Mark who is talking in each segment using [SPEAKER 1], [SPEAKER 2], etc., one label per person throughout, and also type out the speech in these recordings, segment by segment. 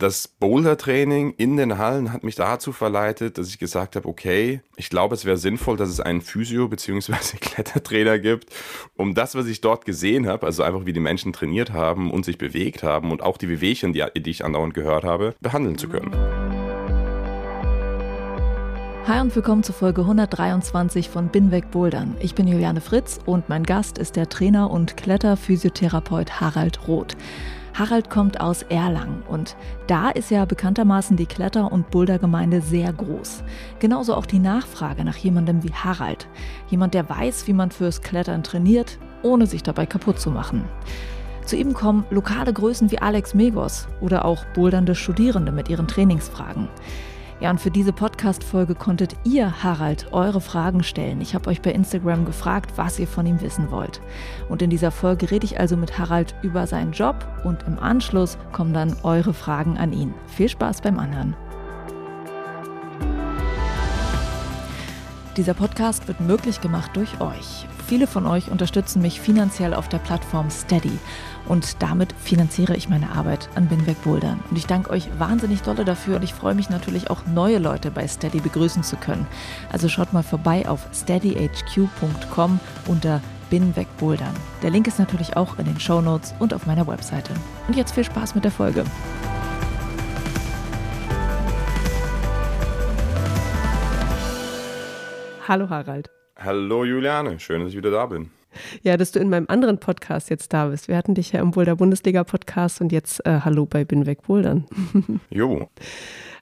[SPEAKER 1] Das Boulder-Training in den Hallen hat mich dazu verleitet, dass ich gesagt habe, okay, ich glaube, es wäre sinnvoll, dass es einen Physio- bzw. Klettertrainer gibt, um das, was ich dort gesehen habe, also einfach wie die Menschen trainiert haben und sich bewegt haben und auch die Wehwehchen, die, die ich andauernd gehört habe, behandeln zu können.
[SPEAKER 2] Hi und willkommen zur Folge 123 von Binweg Bouldern. Ich bin Juliane Fritz und mein Gast ist der Trainer und Kletterphysiotherapeut Harald Roth. Harald kommt aus Erlangen und da ist ja bekanntermaßen die Kletter- und Bouldergemeinde sehr groß. Genauso auch die Nachfrage nach jemandem wie Harald. Jemand, der weiß, wie man fürs Klettern trainiert, ohne sich dabei kaputt zu machen. Zu ihm kommen lokale Größen wie Alex Megos oder auch bouldernde Studierende mit ihren Trainingsfragen. Ja, und für diese Podcast-Folge konntet ihr, Harald, eure Fragen stellen. Ich habe euch bei Instagram gefragt, was ihr von ihm wissen wollt. Und in dieser Folge rede ich also mit Harald über seinen Job und im Anschluss kommen dann eure Fragen an ihn. Viel Spaß beim Anhören. Dieser Podcast wird möglich gemacht durch euch. Viele von euch unterstützen mich finanziell auf der Plattform Steady und damit finanziere ich meine Arbeit an Binweg Bouldern. Und ich danke euch wahnsinnig dolle dafür und ich freue mich natürlich auch neue Leute bei Steady begrüßen zu können. Also schaut mal vorbei auf steadyhq.com unter Binweg Bouldern. Der Link ist natürlich auch in den Show Notes und auf meiner Webseite. Und jetzt viel Spaß mit der Folge. Hallo Harald.
[SPEAKER 1] Hallo Juliane, schön, dass ich wieder da bin.
[SPEAKER 2] Ja, dass du in meinem anderen Podcast jetzt da bist. Wir hatten dich ja im Boulder Bundesliga Podcast und jetzt äh, Hallo bei Binweg Bouldern.
[SPEAKER 1] jo.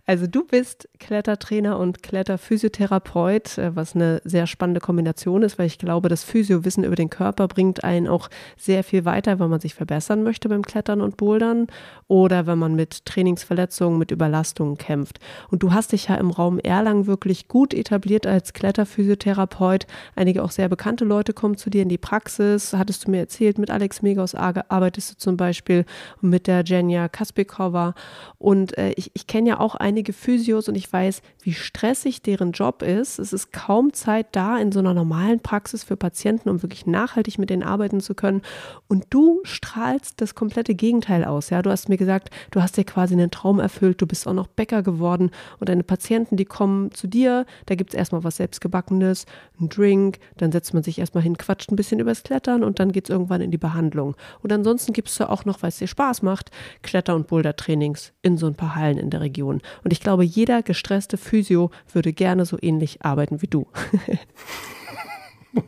[SPEAKER 2] Also du bist Klettertrainer und Kletterphysiotherapeut, äh, was eine sehr spannende Kombination ist, weil ich glaube, das Physiowissen über den Körper bringt einen auch sehr viel weiter, wenn man sich verbessern möchte beim Klettern und Bouldern oder wenn man mit Trainingsverletzungen, mit Überlastungen kämpft. Und du hast dich ja im Raum Erlangen wirklich gut etabliert als Kletterphysiotherapeut. Einige auch sehr bekannte Leute kommen zu dir in die Praxis. Hattest du mir erzählt, mit Alex Megos arbeitest du zum Beispiel mit der Jenja Kaspikova. Und äh, ich, ich kenne ja auch einige einige Physios und ich weiß, wie stressig deren Job ist. Es ist kaum Zeit da in so einer normalen Praxis für Patienten, um wirklich nachhaltig mit denen arbeiten zu können. Und du strahlst das komplette Gegenteil aus. Ja, du hast mir gesagt, du hast dir quasi einen Traum erfüllt, du bist auch noch Bäcker geworden und deine Patienten, die kommen zu dir, da gibt es erstmal was selbstgebackenes, einen Drink, dann setzt man sich erstmal hin, quatscht ein bisschen übers Klettern und dann geht es irgendwann in die Behandlung. Und ansonsten gibst du auch noch, weil es dir Spaß macht, Kletter- und Boulder-Trainings in so ein paar Hallen in der Region. Und ich glaube, jeder gestresste Physio würde gerne so ähnlich arbeiten wie du.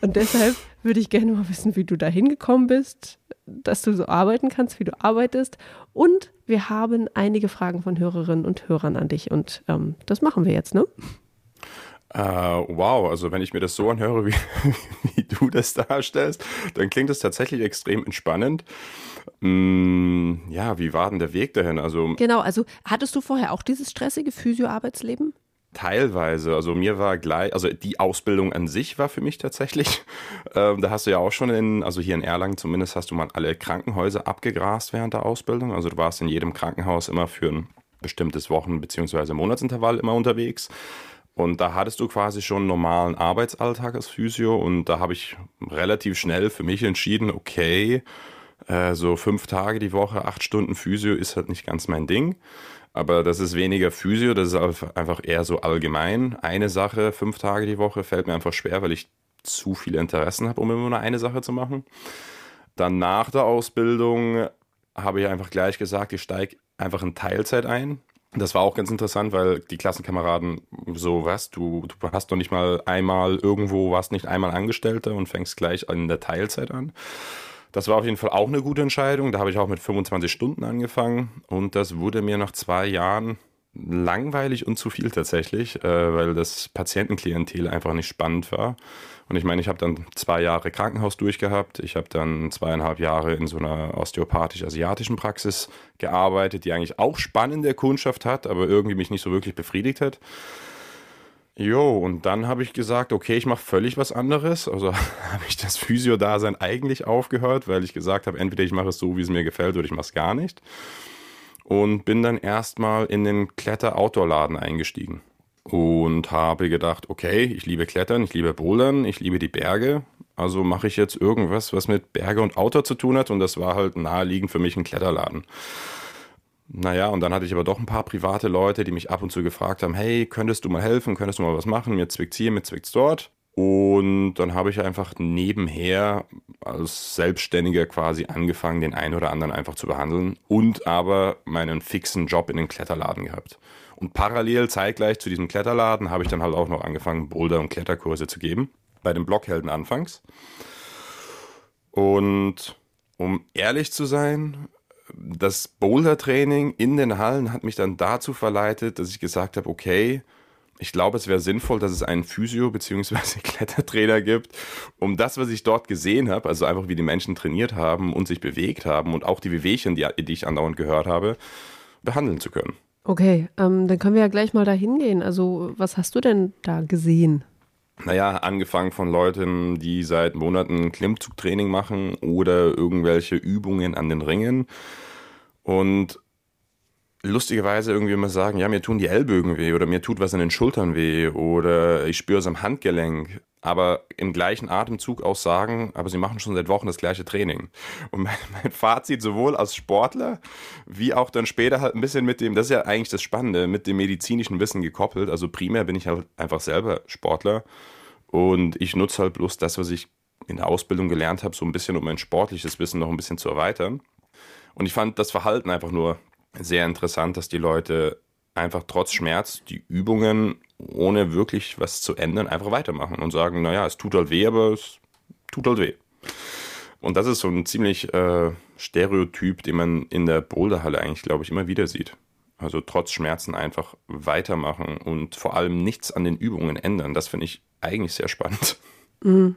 [SPEAKER 2] Und deshalb würde ich gerne mal wissen, wie du da hingekommen bist, dass du so arbeiten kannst, wie du arbeitest. Und wir haben einige Fragen von Hörerinnen und Hörern an dich. Und ähm, das machen wir jetzt, ne?
[SPEAKER 1] Uh, wow, also wenn ich mir das so anhöre, wie, wie du das darstellst, dann klingt das tatsächlich extrem entspannend. Mm, ja, wie war denn der Weg dahin? Also
[SPEAKER 2] genau, also hattest du vorher auch dieses stressige Physio-Arbeitsleben?
[SPEAKER 1] Teilweise. Also mir war gleich, also die Ausbildung an sich war für mich tatsächlich. Ähm, da hast du ja auch schon in, also hier in Erlangen zumindest hast du mal alle Krankenhäuser abgegrast während der Ausbildung. Also du warst in jedem Krankenhaus immer für ein bestimmtes Wochen- bzw. Monatsintervall immer unterwegs. Und da hattest du quasi schon einen normalen Arbeitsalltag als Physio und da habe ich relativ schnell für mich entschieden, okay, äh, so fünf Tage die Woche, acht Stunden Physio ist halt nicht ganz mein Ding. Aber das ist weniger Physio, das ist einfach eher so allgemein. Eine Sache, fünf Tage die Woche, fällt mir einfach schwer, weil ich zu viele Interessen habe, um immer nur eine Sache zu machen. Dann nach der Ausbildung habe ich einfach gleich gesagt, ich steige einfach in Teilzeit ein. Das war auch ganz interessant, weil die Klassenkameraden so, was, du, du hast doch nicht mal einmal irgendwo, warst nicht einmal Angestellter und fängst gleich in der Teilzeit an. Das war auf jeden Fall auch eine gute Entscheidung. Da habe ich auch mit 25 Stunden angefangen und das wurde mir nach zwei Jahren langweilig und zu viel tatsächlich, äh, weil das Patientenklientel einfach nicht spannend war. Und ich meine, ich habe dann zwei Jahre Krankenhaus durchgehabt. Ich habe dann zweieinhalb Jahre in so einer osteopathisch-asiatischen Praxis gearbeitet, die eigentlich auch spannende Kundschaft hat, aber irgendwie mich nicht so wirklich befriedigt hat. Jo, und dann habe ich gesagt, okay, ich mache völlig was anderes. Also habe ich das Physio-Dasein eigentlich aufgehört, weil ich gesagt habe, entweder ich mache es so, wie es mir gefällt, oder ich mache es gar nicht. Und bin dann erstmal in den Kletter-Outdoor-Laden eingestiegen und habe gedacht, okay, ich liebe Klettern, ich liebe Bouldern, ich liebe die Berge. Also mache ich jetzt irgendwas, was mit Berge und Outdoor zu tun hat. Und das war halt naheliegend für mich ein Kletterladen. Naja, und dann hatte ich aber doch ein paar private Leute, die mich ab und zu gefragt haben, hey, könntest du mal helfen, könntest du mal was machen, mir zwickt's hier, mir zwickt's dort. Und dann habe ich einfach nebenher als Selbstständiger quasi angefangen, den einen oder anderen einfach zu behandeln und aber meinen fixen Job in den Kletterladen gehabt. Und parallel, zeitgleich zu diesem Kletterladen, habe ich dann halt auch noch angefangen, Boulder- und Kletterkurse zu geben. Bei den Blockhelden anfangs. Und um ehrlich zu sein, das Boulder-Training in den Hallen hat mich dann dazu verleitet, dass ich gesagt habe, okay, ich glaube, es wäre sinnvoll, dass es einen Physio- bzw. Klettertrainer gibt, um das, was ich dort gesehen habe, also einfach wie die Menschen trainiert haben und sich bewegt haben und auch die Wehwehchen, die, die ich andauernd gehört habe, behandeln zu können.
[SPEAKER 2] Okay, ähm, dann können wir ja gleich mal dahin gehen. Also, was hast du denn da gesehen?
[SPEAKER 1] Naja, angefangen von Leuten, die seit Monaten Klimmzugtraining machen oder irgendwelche Übungen an den Ringen. Und lustigerweise irgendwie immer sagen, ja, mir tun die Ellbögen weh oder mir tut was an den Schultern weh oder ich spüre es am Handgelenk, aber im gleichen Atemzug auch sagen, aber sie machen schon seit Wochen das gleiche Training. Und mein, mein, Fazit sowohl als Sportler wie auch dann später halt ein bisschen mit dem, das ist ja eigentlich das Spannende, mit dem medizinischen Wissen gekoppelt. Also primär bin ich halt einfach selber Sportler und ich nutze halt bloß das, was ich in der Ausbildung gelernt habe, so ein bisschen, um mein sportliches Wissen noch ein bisschen zu erweitern. Und ich fand das Verhalten einfach nur sehr interessant, dass die Leute einfach trotz Schmerz die Übungen, ohne wirklich was zu ändern, einfach weitermachen und sagen, naja, es tut halt weh, aber es tut halt weh. Und das ist so ein ziemlich äh, Stereotyp, den man in der Boulderhalle eigentlich, glaube ich, immer wieder sieht. Also trotz Schmerzen einfach weitermachen und vor allem nichts an den Übungen ändern. Das finde ich eigentlich sehr spannend.
[SPEAKER 2] Mhm.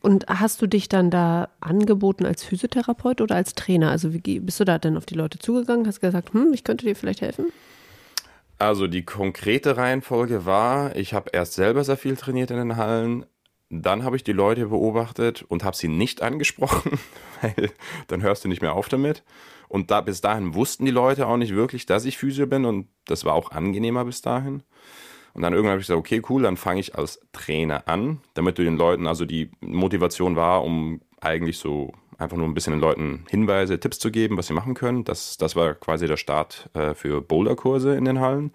[SPEAKER 2] Und hast du dich dann da angeboten als Physiotherapeut oder als Trainer? Also wie bist du da denn auf die Leute zugegangen? Hast gesagt, hm, ich könnte dir vielleicht helfen?
[SPEAKER 1] Also die konkrete Reihenfolge war, ich habe erst selber sehr viel trainiert in den Hallen, dann habe ich die Leute beobachtet und habe sie nicht angesprochen, weil dann hörst du nicht mehr auf damit. Und da, bis dahin wussten die Leute auch nicht wirklich, dass ich Physio bin und das war auch angenehmer bis dahin. Und dann irgendwann habe ich gesagt, okay, cool, dann fange ich als Trainer an, damit du den Leuten, also die Motivation war, um eigentlich so einfach nur ein bisschen den Leuten Hinweise, Tipps zu geben, was sie machen können. Das, das war quasi der Start äh, für Boulderkurse in den Hallen.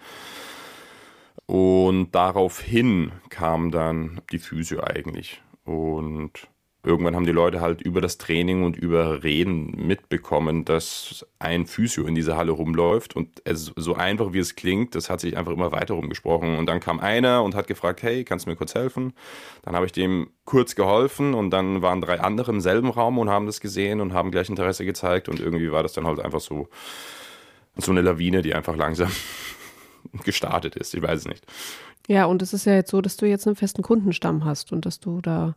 [SPEAKER 1] Und daraufhin kam dann die Physio eigentlich. Und irgendwann haben die Leute halt über das Training und über Reden mitbekommen, dass ein Physio in dieser Halle rumläuft und es, so einfach wie es klingt, das hat sich einfach immer weiter rumgesprochen und dann kam einer und hat gefragt, hey, kannst du mir kurz helfen? Dann habe ich dem kurz geholfen und dann waren drei andere im selben Raum und haben das gesehen und haben gleich Interesse gezeigt und irgendwie war das dann halt einfach so so eine Lawine, die einfach langsam gestartet ist, ich weiß es nicht.
[SPEAKER 2] Ja, und es ist ja jetzt so, dass du jetzt einen festen Kundenstamm hast und dass du da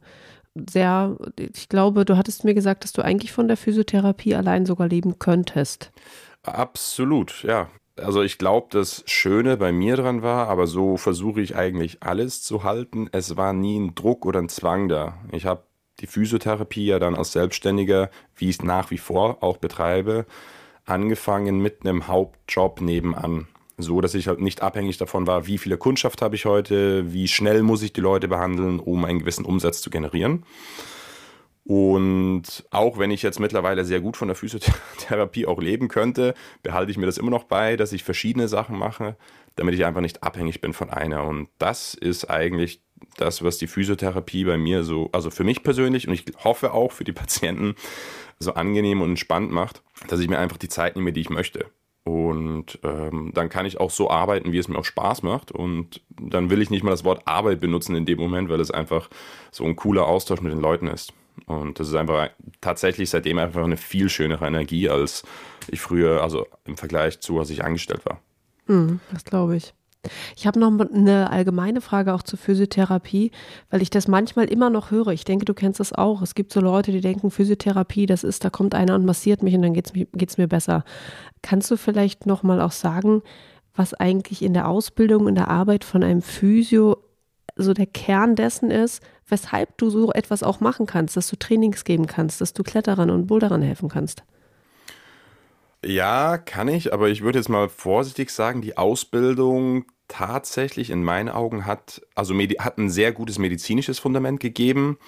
[SPEAKER 2] sehr, ich glaube, du hattest mir gesagt, dass du eigentlich von der Physiotherapie allein sogar leben könntest.
[SPEAKER 1] Absolut, ja. Also ich glaube, das Schöne bei mir dran war, aber so versuche ich eigentlich alles zu halten. Es war nie ein Druck oder ein Zwang da. Ich habe die Physiotherapie ja dann als Selbstständiger, wie ich es nach wie vor auch betreibe, angefangen mit einem Hauptjob nebenan so dass ich halt nicht abhängig davon war, wie viele Kundschaft habe ich heute, wie schnell muss ich die Leute behandeln, um einen gewissen Umsatz zu generieren. Und auch wenn ich jetzt mittlerweile sehr gut von der Physiotherapie auch leben könnte, behalte ich mir das immer noch bei, dass ich verschiedene Sachen mache, damit ich einfach nicht abhängig bin von einer. Und das ist eigentlich das, was die Physiotherapie bei mir so, also für mich persönlich und ich hoffe auch für die Patienten so angenehm und entspannt macht, dass ich mir einfach die Zeit nehme, die ich möchte. Und ähm, dann kann ich auch so arbeiten, wie es mir auch Spaß macht. Und dann will ich nicht mal das Wort Arbeit benutzen in dem Moment, weil es einfach so ein cooler Austausch mit den Leuten ist. Und das ist einfach tatsächlich seitdem einfach eine viel schönere Energie, als ich früher, also im Vergleich zu, als ich angestellt war.
[SPEAKER 2] Mm, das glaube ich. Ich habe noch eine allgemeine Frage auch zur Physiotherapie, weil ich das manchmal immer noch höre. Ich denke, du kennst das auch. Es gibt so Leute, die denken, Physiotherapie, das ist, da kommt einer und massiert mich und dann geht es mir besser. Kannst du vielleicht nochmal auch sagen, was eigentlich in der Ausbildung, in der Arbeit von einem Physio so der Kern dessen ist, weshalb du so etwas auch machen kannst, dass du Trainings geben kannst, dass du Kletterern und Boulderern helfen kannst.
[SPEAKER 1] Ja, kann ich, aber ich würde jetzt mal vorsichtig sagen, die Ausbildung tatsächlich in meinen Augen hat, also hat ein sehr gutes medizinisches Fundament gegeben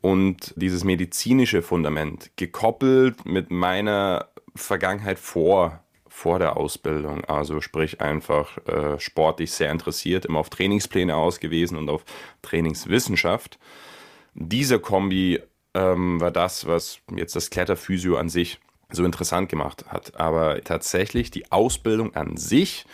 [SPEAKER 1] und dieses medizinische Fundament gekoppelt mit meiner Vergangenheit vor vor der Ausbildung, also sprich einfach äh, sportlich sehr interessiert, immer auf Trainingspläne ausgewiesen und auf Trainingswissenschaft. Diese Kombi ähm, war das, was jetzt das Kletterphysio an sich so interessant gemacht hat. Aber tatsächlich die Ausbildung an sich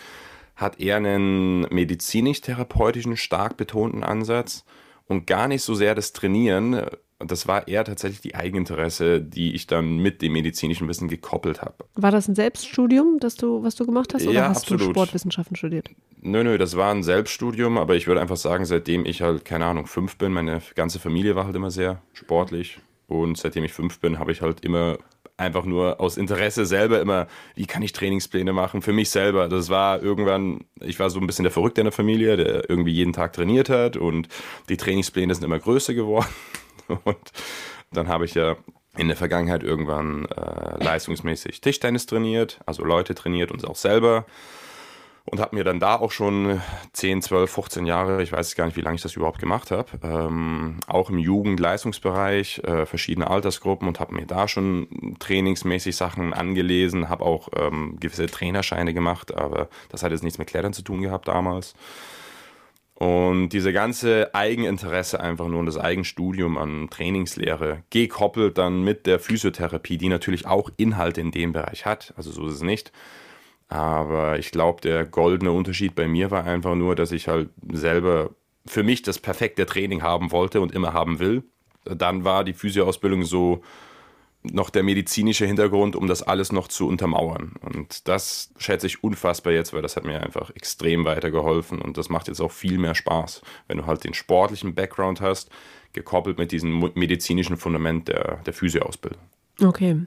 [SPEAKER 1] hat eher einen medizinisch-therapeutischen, stark betonten Ansatz und gar nicht so sehr das Trainieren. Das war eher tatsächlich die Eigeninteresse, die ich dann mit dem medizinischen Wissen gekoppelt habe.
[SPEAKER 2] War das ein Selbststudium, das du, was du gemacht hast, oder
[SPEAKER 1] ja,
[SPEAKER 2] hast
[SPEAKER 1] absolut.
[SPEAKER 2] du Sportwissenschaften studiert?
[SPEAKER 1] Nö, nö, das war ein Selbststudium, aber ich würde einfach sagen, seitdem ich halt, keine Ahnung, fünf bin, meine ganze Familie war halt immer sehr sportlich. Und seitdem ich fünf bin, habe ich halt immer einfach nur aus Interesse selber immer, wie kann ich Trainingspläne machen für mich selber. Das war irgendwann, ich war so ein bisschen der Verrückte in der Familie, der irgendwie jeden Tag trainiert hat und die Trainingspläne sind immer größer geworden. Und dann habe ich ja in der Vergangenheit irgendwann äh, leistungsmäßig Tischtennis trainiert, also Leute trainiert und auch selber und habe mir dann da auch schon 10, 12, 15 Jahre, ich weiß gar nicht, wie lange ich das überhaupt gemacht habe, ähm, auch im Jugendleistungsbereich, äh, verschiedene Altersgruppen und habe mir da schon trainingsmäßig Sachen angelesen, habe auch ähm, gewisse Trainerscheine gemacht, aber das hat jetzt nichts mit Klettern zu tun gehabt damals. Und diese ganze Eigeninteresse einfach nur und das Eigenstudium an Trainingslehre, gekoppelt dann mit der Physiotherapie, die natürlich auch Inhalte in dem Bereich hat, also so ist es nicht, aber ich glaube, der goldene Unterschied bei mir war einfach nur, dass ich halt selber für mich das perfekte Training haben wollte und immer haben will. Dann war die Physioausbildung so noch der medizinische Hintergrund, um das alles noch zu untermauern. Und das schätze ich unfassbar jetzt, weil das hat mir einfach extrem weitergeholfen und das macht jetzt auch viel mehr Spaß, wenn du halt den sportlichen Background hast, gekoppelt mit diesem medizinischen Fundament der, der Physioausbildung.
[SPEAKER 2] Okay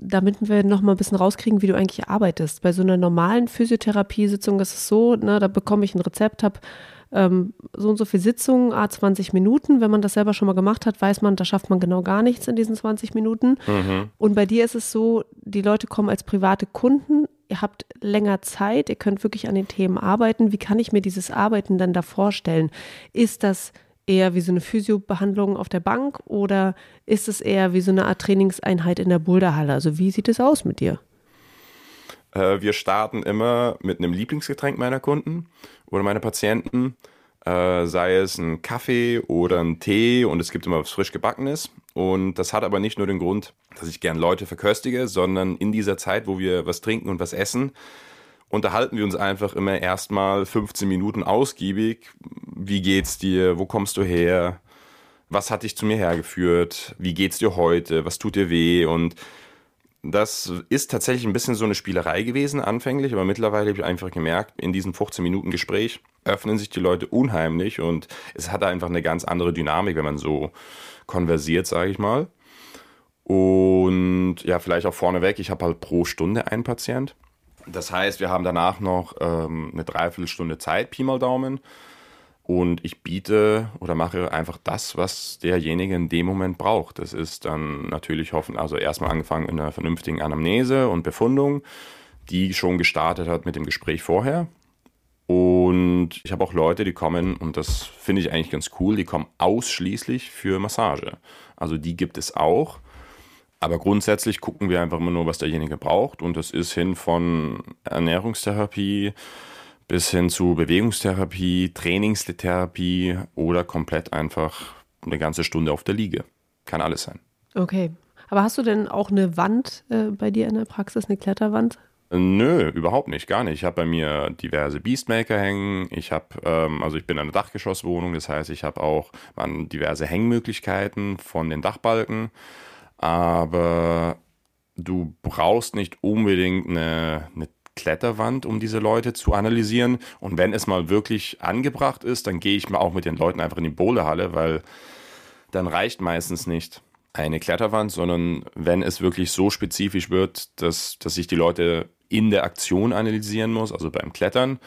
[SPEAKER 2] damit wir noch mal ein bisschen rauskriegen, wie du eigentlich arbeitest. Bei so einer normalen Physiotherapiesitzung ist es so, ne, da bekomme ich ein Rezept, habe ähm, so und so viele Sitzungen, a 20 Minuten. Wenn man das selber schon mal gemacht hat, weiß man, da schafft man genau gar nichts in diesen 20 Minuten. Mhm. Und bei dir ist es so, die Leute kommen als private Kunden, ihr habt länger Zeit, ihr könnt wirklich an den Themen arbeiten. Wie kann ich mir dieses Arbeiten dann da vorstellen? Ist das eher wie so eine Physiobehandlung auf der Bank oder ist es eher wie so eine Art Trainingseinheit in der Boulderhalle? Also wie sieht es aus mit dir?
[SPEAKER 1] Äh, wir starten immer mit einem Lieblingsgetränk meiner Kunden oder meiner Patienten. Äh, sei es ein Kaffee oder ein Tee und es gibt immer was frisch gebackenes. Und das hat aber nicht nur den Grund, dass ich gern Leute verköstige, sondern in dieser Zeit, wo wir was trinken und was essen, unterhalten wir uns einfach immer erstmal 15 Minuten ausgiebig. Wie geht's dir? Wo kommst du her? Was hat dich zu mir hergeführt? Wie geht's dir heute? Was tut dir weh? Und das ist tatsächlich ein bisschen so eine Spielerei gewesen anfänglich, aber mittlerweile habe ich einfach gemerkt, in diesem 15 Minuten Gespräch öffnen sich die Leute unheimlich und es hat einfach eine ganz andere Dynamik, wenn man so konversiert, sage ich mal. Und ja, vielleicht auch vorneweg, ich habe halt pro Stunde einen Patient. Das heißt, wir haben danach noch ähm, eine Dreiviertelstunde Zeit, Pi mal Daumen. Und ich biete oder mache einfach das, was derjenige in dem Moment braucht. Das ist dann natürlich hoffen, also erstmal angefangen in einer vernünftigen Anamnese und Befundung, die schon gestartet hat mit dem Gespräch vorher. Und ich habe auch Leute, die kommen, und das finde ich eigentlich ganz cool, die kommen ausschließlich für Massage. Also die gibt es auch. Aber grundsätzlich gucken wir einfach immer nur, was derjenige braucht. Und das ist hin von Ernährungstherapie bis hin zu Bewegungstherapie, Trainingstherapie oder komplett einfach eine ganze Stunde auf der Liege. Kann alles sein.
[SPEAKER 2] Okay. Aber hast du denn auch eine Wand äh, bei dir in der Praxis, eine Kletterwand?
[SPEAKER 1] Nö, überhaupt nicht, gar nicht. Ich habe bei mir diverse Beastmaker hängen. Ich habe, ähm, also ich bin in einer Dachgeschosswohnung, das heißt, ich habe auch diverse Hängmöglichkeiten von den Dachbalken aber du brauchst nicht unbedingt eine, eine Kletterwand, um diese Leute zu analysieren. Und wenn es mal wirklich angebracht ist, dann gehe ich mal auch mit den Leuten einfach in die Bowlerhalle, weil dann reicht meistens nicht eine Kletterwand, sondern wenn es wirklich so spezifisch wird, dass, dass ich die Leute in der Aktion analysieren muss, also beim Klettern,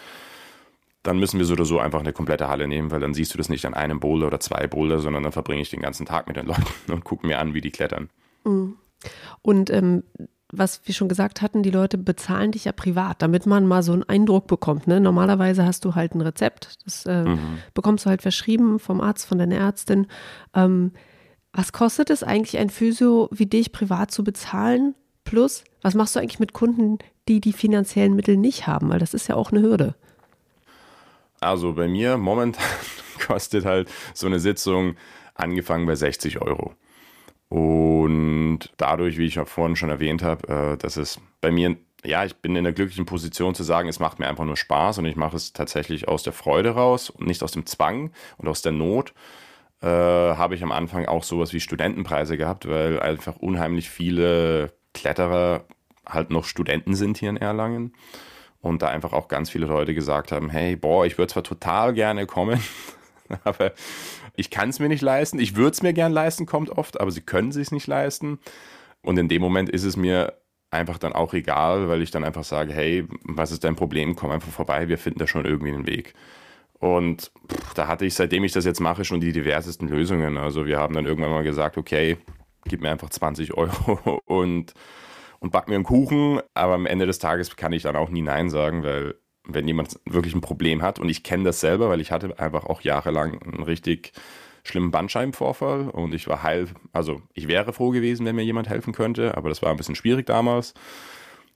[SPEAKER 1] dann müssen wir so oder so einfach eine komplette Halle nehmen, weil dann siehst du das nicht an einem Boulder oder zwei Boulder, sondern dann verbringe ich den ganzen Tag mit den Leuten und gucke mir an, wie die klettern.
[SPEAKER 2] Mhm. Und ähm, was wir schon gesagt hatten, die Leute bezahlen dich ja privat, damit man mal so einen Eindruck bekommt. Ne? Normalerweise hast du halt ein Rezept, das äh, mhm. bekommst du halt verschrieben vom Arzt, von deiner Ärztin. Ähm, was kostet es eigentlich, ein Physio wie dich privat zu bezahlen? Plus, was machst du eigentlich mit Kunden, die die finanziellen Mittel nicht haben? Weil das ist ja auch eine Hürde.
[SPEAKER 1] Also bei mir momentan kostet halt so eine Sitzung angefangen bei 60 Euro. Und dadurch, wie ich auch vorhin schon erwähnt habe, äh, dass es bei mir, ja, ich bin in der glücklichen Position zu sagen, es macht mir einfach nur Spaß und ich mache es tatsächlich aus der Freude raus und nicht aus dem Zwang und aus der Not. Äh, habe ich am Anfang auch sowas wie Studentenpreise gehabt, weil einfach unheimlich viele Kletterer halt noch Studenten sind hier in Erlangen und da einfach auch ganz viele Leute gesagt haben, hey, boah, ich würde zwar total gerne kommen, aber ich kann es mir nicht leisten. Ich würde es mir gern leisten, kommt oft, aber sie können es sich nicht leisten. Und in dem Moment ist es mir einfach dann auch egal, weil ich dann einfach sage, hey, was ist dein Problem? Komm einfach vorbei, wir finden da schon irgendwie einen Weg. Und pff, da hatte ich, seitdem ich das jetzt mache, schon die diversesten Lösungen. Also wir haben dann irgendwann mal gesagt, okay, gib mir einfach 20 Euro und, und back mir einen Kuchen. Aber am Ende des Tages kann ich dann auch nie Nein sagen, weil wenn jemand wirklich ein Problem hat, und ich kenne das selber, weil ich hatte einfach auch jahrelang einen richtig schlimmen Bandscheibenvorfall und ich war heil, also ich wäre froh gewesen, wenn mir jemand helfen könnte, aber das war ein bisschen schwierig damals.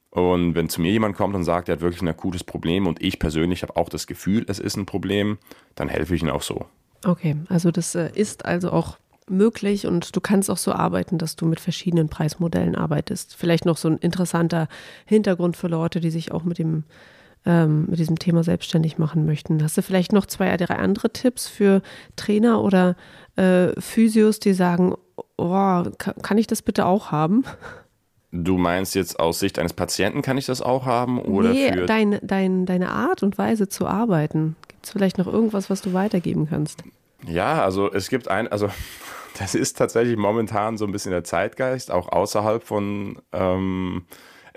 [SPEAKER 1] Und wenn zu mir jemand kommt und sagt, er hat wirklich ein akutes Problem und ich persönlich habe auch das Gefühl, es ist ein Problem, dann helfe ich ihm auch so.
[SPEAKER 2] Okay, also das äh, ist also auch möglich und du kannst auch so arbeiten, dass du mit verschiedenen Preismodellen arbeitest. Vielleicht noch so ein interessanter Hintergrund für Leute, die sich auch mit dem ähm, mit diesem Thema selbstständig machen möchten. Hast du vielleicht noch zwei, drei andere Tipps für Trainer oder äh, Physios, die sagen, oh, kann ich das bitte auch haben?
[SPEAKER 1] Du meinst jetzt aus Sicht eines Patienten kann ich das auch haben? Oder
[SPEAKER 2] nee, für dein, dein, deine Art und Weise zu arbeiten. Gibt es vielleicht noch irgendwas, was du weitergeben kannst?
[SPEAKER 1] Ja, also es gibt ein, also das ist tatsächlich momentan so ein bisschen der Zeitgeist, auch außerhalb von ähm,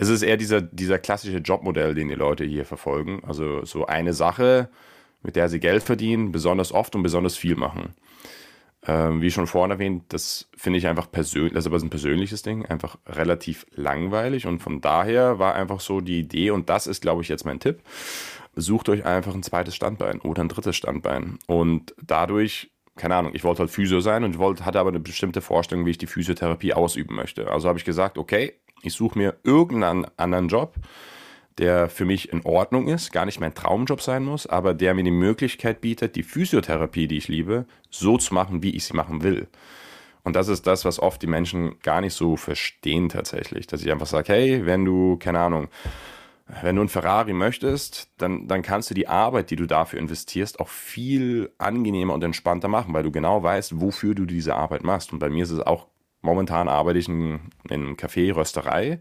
[SPEAKER 1] es ist eher dieser, dieser klassische Jobmodell, den die Leute hier verfolgen. Also so eine Sache, mit der sie Geld verdienen, besonders oft und besonders viel machen. Ähm, wie schon vorhin erwähnt, das finde ich einfach persönlich, das ist aber ein persönliches Ding, einfach relativ langweilig und von daher war einfach so die Idee und das ist, glaube ich, jetzt mein Tipp. Sucht euch einfach ein zweites Standbein oder ein drittes Standbein und dadurch keine Ahnung, ich wollte halt Physio sein und wollte, hatte aber eine bestimmte Vorstellung, wie ich die Physiotherapie ausüben möchte. Also habe ich gesagt, okay, ich suche mir irgendeinen anderen Job, der für mich in Ordnung ist, gar nicht mein Traumjob sein muss, aber der mir die Möglichkeit bietet, die Physiotherapie, die ich liebe, so zu machen, wie ich sie machen will. Und das ist das, was oft die Menschen gar nicht so verstehen tatsächlich. Dass ich einfach sage, hey, wenn du, keine Ahnung, wenn du ein Ferrari möchtest, dann, dann kannst du die Arbeit, die du dafür investierst, auch viel angenehmer und entspannter machen, weil du genau weißt, wofür du diese Arbeit machst. Und bei mir ist es auch Momentan arbeite ich in, in einem Café, Rösterei.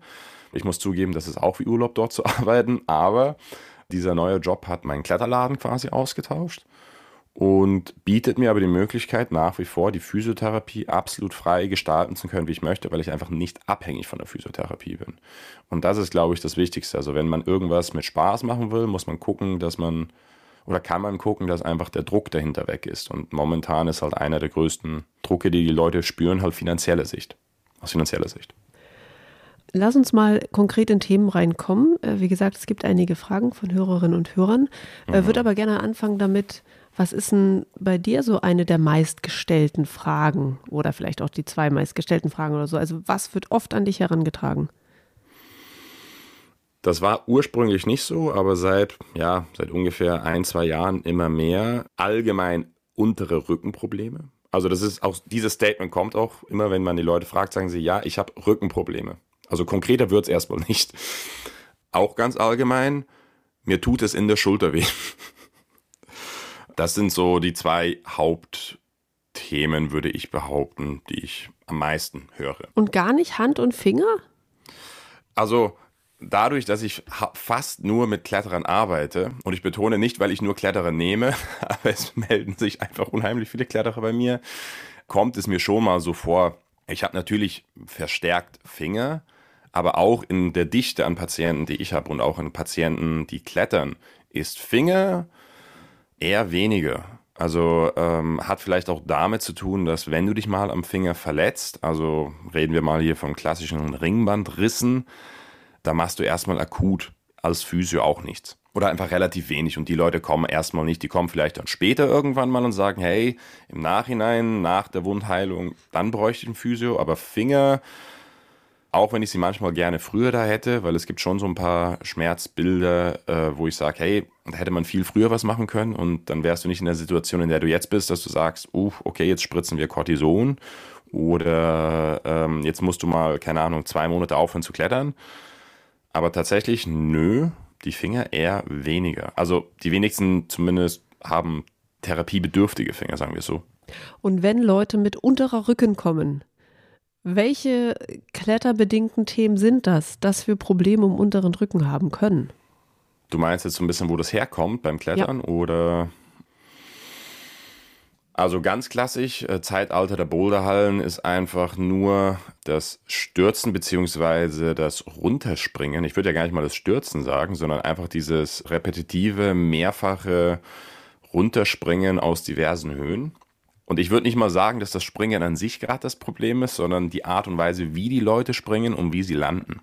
[SPEAKER 1] Ich muss zugeben, das ist auch wie Urlaub dort zu arbeiten, aber dieser neue Job hat meinen Kletterladen quasi ausgetauscht und bietet mir aber die Möglichkeit, nach wie vor die Physiotherapie absolut frei gestalten zu können, wie ich möchte, weil ich einfach nicht abhängig von der Physiotherapie bin. Und das ist, glaube ich, das Wichtigste. Also wenn man irgendwas mit Spaß machen will, muss man gucken, dass man oder kann man gucken, dass einfach der Druck dahinter weg ist? Und momentan ist halt einer der größten Drucke, die die Leute spüren, halt finanzielle Sicht. Aus finanzieller Sicht.
[SPEAKER 2] Lass uns mal konkret in Themen reinkommen. Äh, wie gesagt, es gibt einige Fragen von Hörerinnen und Hörern. Ich äh, mhm. Würde aber gerne anfangen damit, was ist denn bei dir so eine der meistgestellten Fragen oder vielleicht auch die zwei meistgestellten Fragen oder so? Also was wird oft an dich herangetragen?
[SPEAKER 1] Das war ursprünglich nicht so, aber seit, ja, seit ungefähr ein, zwei Jahren immer mehr allgemein untere Rückenprobleme. Also das ist auch, dieses Statement kommt auch immer, wenn man die Leute fragt, sagen sie, ja, ich habe Rückenprobleme. Also konkreter wird es erstmal nicht. Auch ganz allgemein, mir tut es in der Schulter weh. Das sind so die zwei Hauptthemen, würde ich behaupten, die ich am meisten höre.
[SPEAKER 2] Und gar nicht Hand und Finger?
[SPEAKER 1] Also dadurch, dass ich fast nur mit Kletterern arbeite, und ich betone nicht, weil ich nur Kletterer nehme, aber es melden sich einfach unheimlich viele Kletterer bei mir, kommt es mir schon mal so vor, ich habe natürlich verstärkt Finger, aber auch in der Dichte an Patienten, die ich habe und auch an Patienten, die klettern, ist Finger Eher weniger. Also ähm, hat vielleicht auch damit zu tun, dass wenn du dich mal am Finger verletzt, also reden wir mal hier von klassischen Ringbandrissen, da machst du erstmal akut als Physio auch nichts. Oder einfach relativ wenig. Und die Leute kommen erstmal nicht, die kommen vielleicht dann später irgendwann mal und sagen, hey, im Nachhinein, nach der Wundheilung, dann bräuchte ich ein Physio. Aber Finger, auch wenn ich sie manchmal gerne früher da hätte, weil es gibt schon so ein paar Schmerzbilder, äh, wo ich sage, hey, da hätte man viel früher was machen können und dann wärst du nicht in der Situation, in der du jetzt bist, dass du sagst, uh, okay, jetzt spritzen wir Cortison oder ähm, jetzt musst du mal, keine Ahnung, zwei Monate aufhören zu klettern. Aber tatsächlich, nö, die Finger eher weniger. Also die wenigsten zumindest haben therapiebedürftige Finger, sagen wir so.
[SPEAKER 2] Und wenn Leute mit unterer Rücken kommen, welche kletterbedingten Themen sind das, dass wir Probleme im unteren Rücken haben können?
[SPEAKER 1] Du meinst jetzt so ein bisschen, wo das herkommt beim Klettern ja. oder? Also ganz klassisch, äh, Zeitalter der Boulderhallen ist einfach nur das Stürzen beziehungsweise das Runterspringen. Ich würde ja gar nicht mal das Stürzen sagen, sondern einfach dieses repetitive, mehrfache Runterspringen aus diversen Höhen. Und ich würde nicht mal sagen, dass das Springen an sich gerade das Problem ist, sondern die Art und Weise, wie die Leute springen und wie sie landen.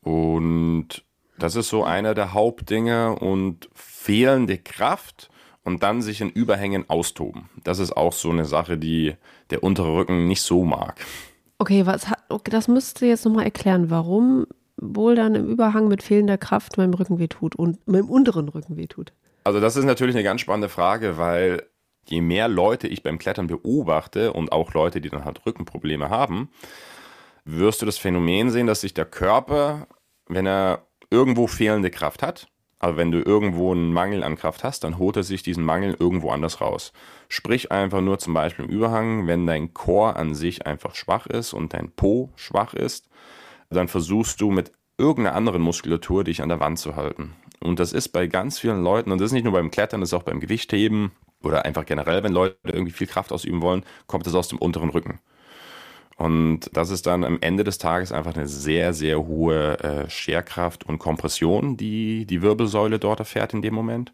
[SPEAKER 1] Und das ist so einer der Hauptdinge und fehlende Kraft und dann sich in Überhängen austoben. Das ist auch so eine Sache, die der untere Rücken nicht so mag.
[SPEAKER 2] Okay, was hat, okay, das müsst ihr jetzt nochmal erklären, warum wohl dann im Überhang mit fehlender Kraft meinem Rücken wehtut und meinem unteren Rücken wehtut.
[SPEAKER 1] Also das ist natürlich eine ganz spannende Frage, weil je mehr Leute ich beim Klettern beobachte und auch Leute, die dann halt Rückenprobleme haben, wirst du das Phänomen sehen, dass sich der Körper, wenn er irgendwo fehlende Kraft hat, aber wenn du irgendwo einen Mangel an Kraft hast, dann holt er sich diesen Mangel irgendwo anders raus. Sprich einfach nur zum Beispiel im Überhang, wenn dein Chor an sich einfach schwach ist und dein Po schwach ist, dann versuchst du mit irgendeiner anderen Muskulatur dich an der Wand zu halten. Und das ist bei ganz vielen Leuten, und das ist nicht nur beim Klettern, das ist auch beim Gewichtheben, oder einfach generell, wenn Leute irgendwie viel Kraft ausüben wollen, kommt es aus dem unteren Rücken. Und das ist dann am Ende des Tages einfach eine sehr, sehr hohe äh, Scherkraft und Kompression, die die Wirbelsäule dort erfährt in dem Moment.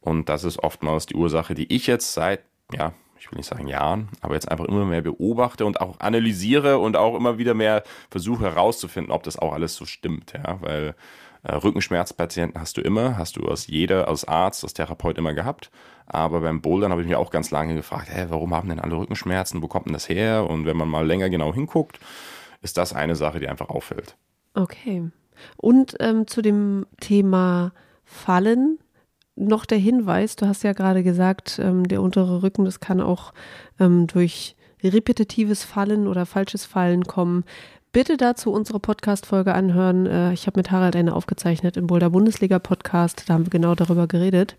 [SPEAKER 1] Und das ist oftmals die Ursache, die ich jetzt seit, ja, ich will nicht sagen Jahren, aber jetzt einfach immer mehr beobachte und auch analysiere und auch immer wieder mehr versuche herauszufinden, ob das auch alles so stimmt. Ja, weil Rückenschmerzpatienten hast du immer, hast du als jeder, als Arzt, als Therapeut immer gehabt. Aber beim Bouldern habe ich mich auch ganz lange gefragt, hä, warum haben denn alle Rückenschmerzen? Wo kommt denn das her? Und wenn man mal länger genau hinguckt, ist das eine Sache, die einfach auffällt.
[SPEAKER 2] Okay. Und ähm, zu dem Thema Fallen noch der Hinweis, du hast ja gerade gesagt, ähm, der untere Rücken, das kann auch ähm, durch repetitives Fallen oder falsches Fallen kommen bitte dazu unsere Podcast-Folge anhören. Äh, ich habe mit Harald eine aufgezeichnet im Boulder Bundesliga Podcast. Da haben wir genau darüber geredet.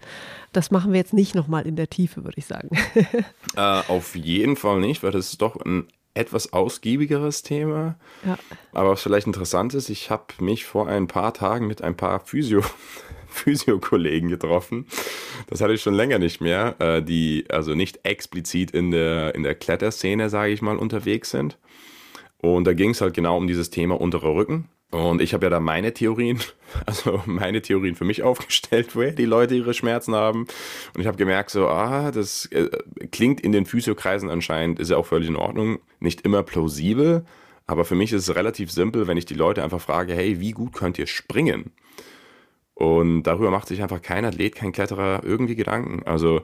[SPEAKER 2] Das machen wir jetzt nicht nochmal in der Tiefe, würde ich sagen.
[SPEAKER 1] Äh, auf jeden Fall nicht, weil das ist doch ein etwas ausgiebigeres Thema. Ja. Aber was vielleicht interessant ist, ich habe mich vor ein paar Tagen mit ein paar Physio Physio-Kollegen getroffen. Das hatte ich schon länger nicht mehr, äh, die also nicht explizit in der, in der Kletterszene, sage ich mal, unterwegs sind. Und da ging es halt genau um dieses Thema unterer Rücken. Und ich habe ja da meine Theorien, also meine Theorien für mich aufgestellt, woher die Leute ihre Schmerzen haben. Und ich habe gemerkt, so, ah, das äh, klingt in den Physiokreisen anscheinend, ist ja auch völlig in Ordnung, nicht immer plausibel. Aber für mich ist es relativ simpel, wenn ich die Leute einfach frage, hey, wie gut könnt ihr springen? Und darüber macht sich einfach kein Athlet, kein Kletterer irgendwie Gedanken. Also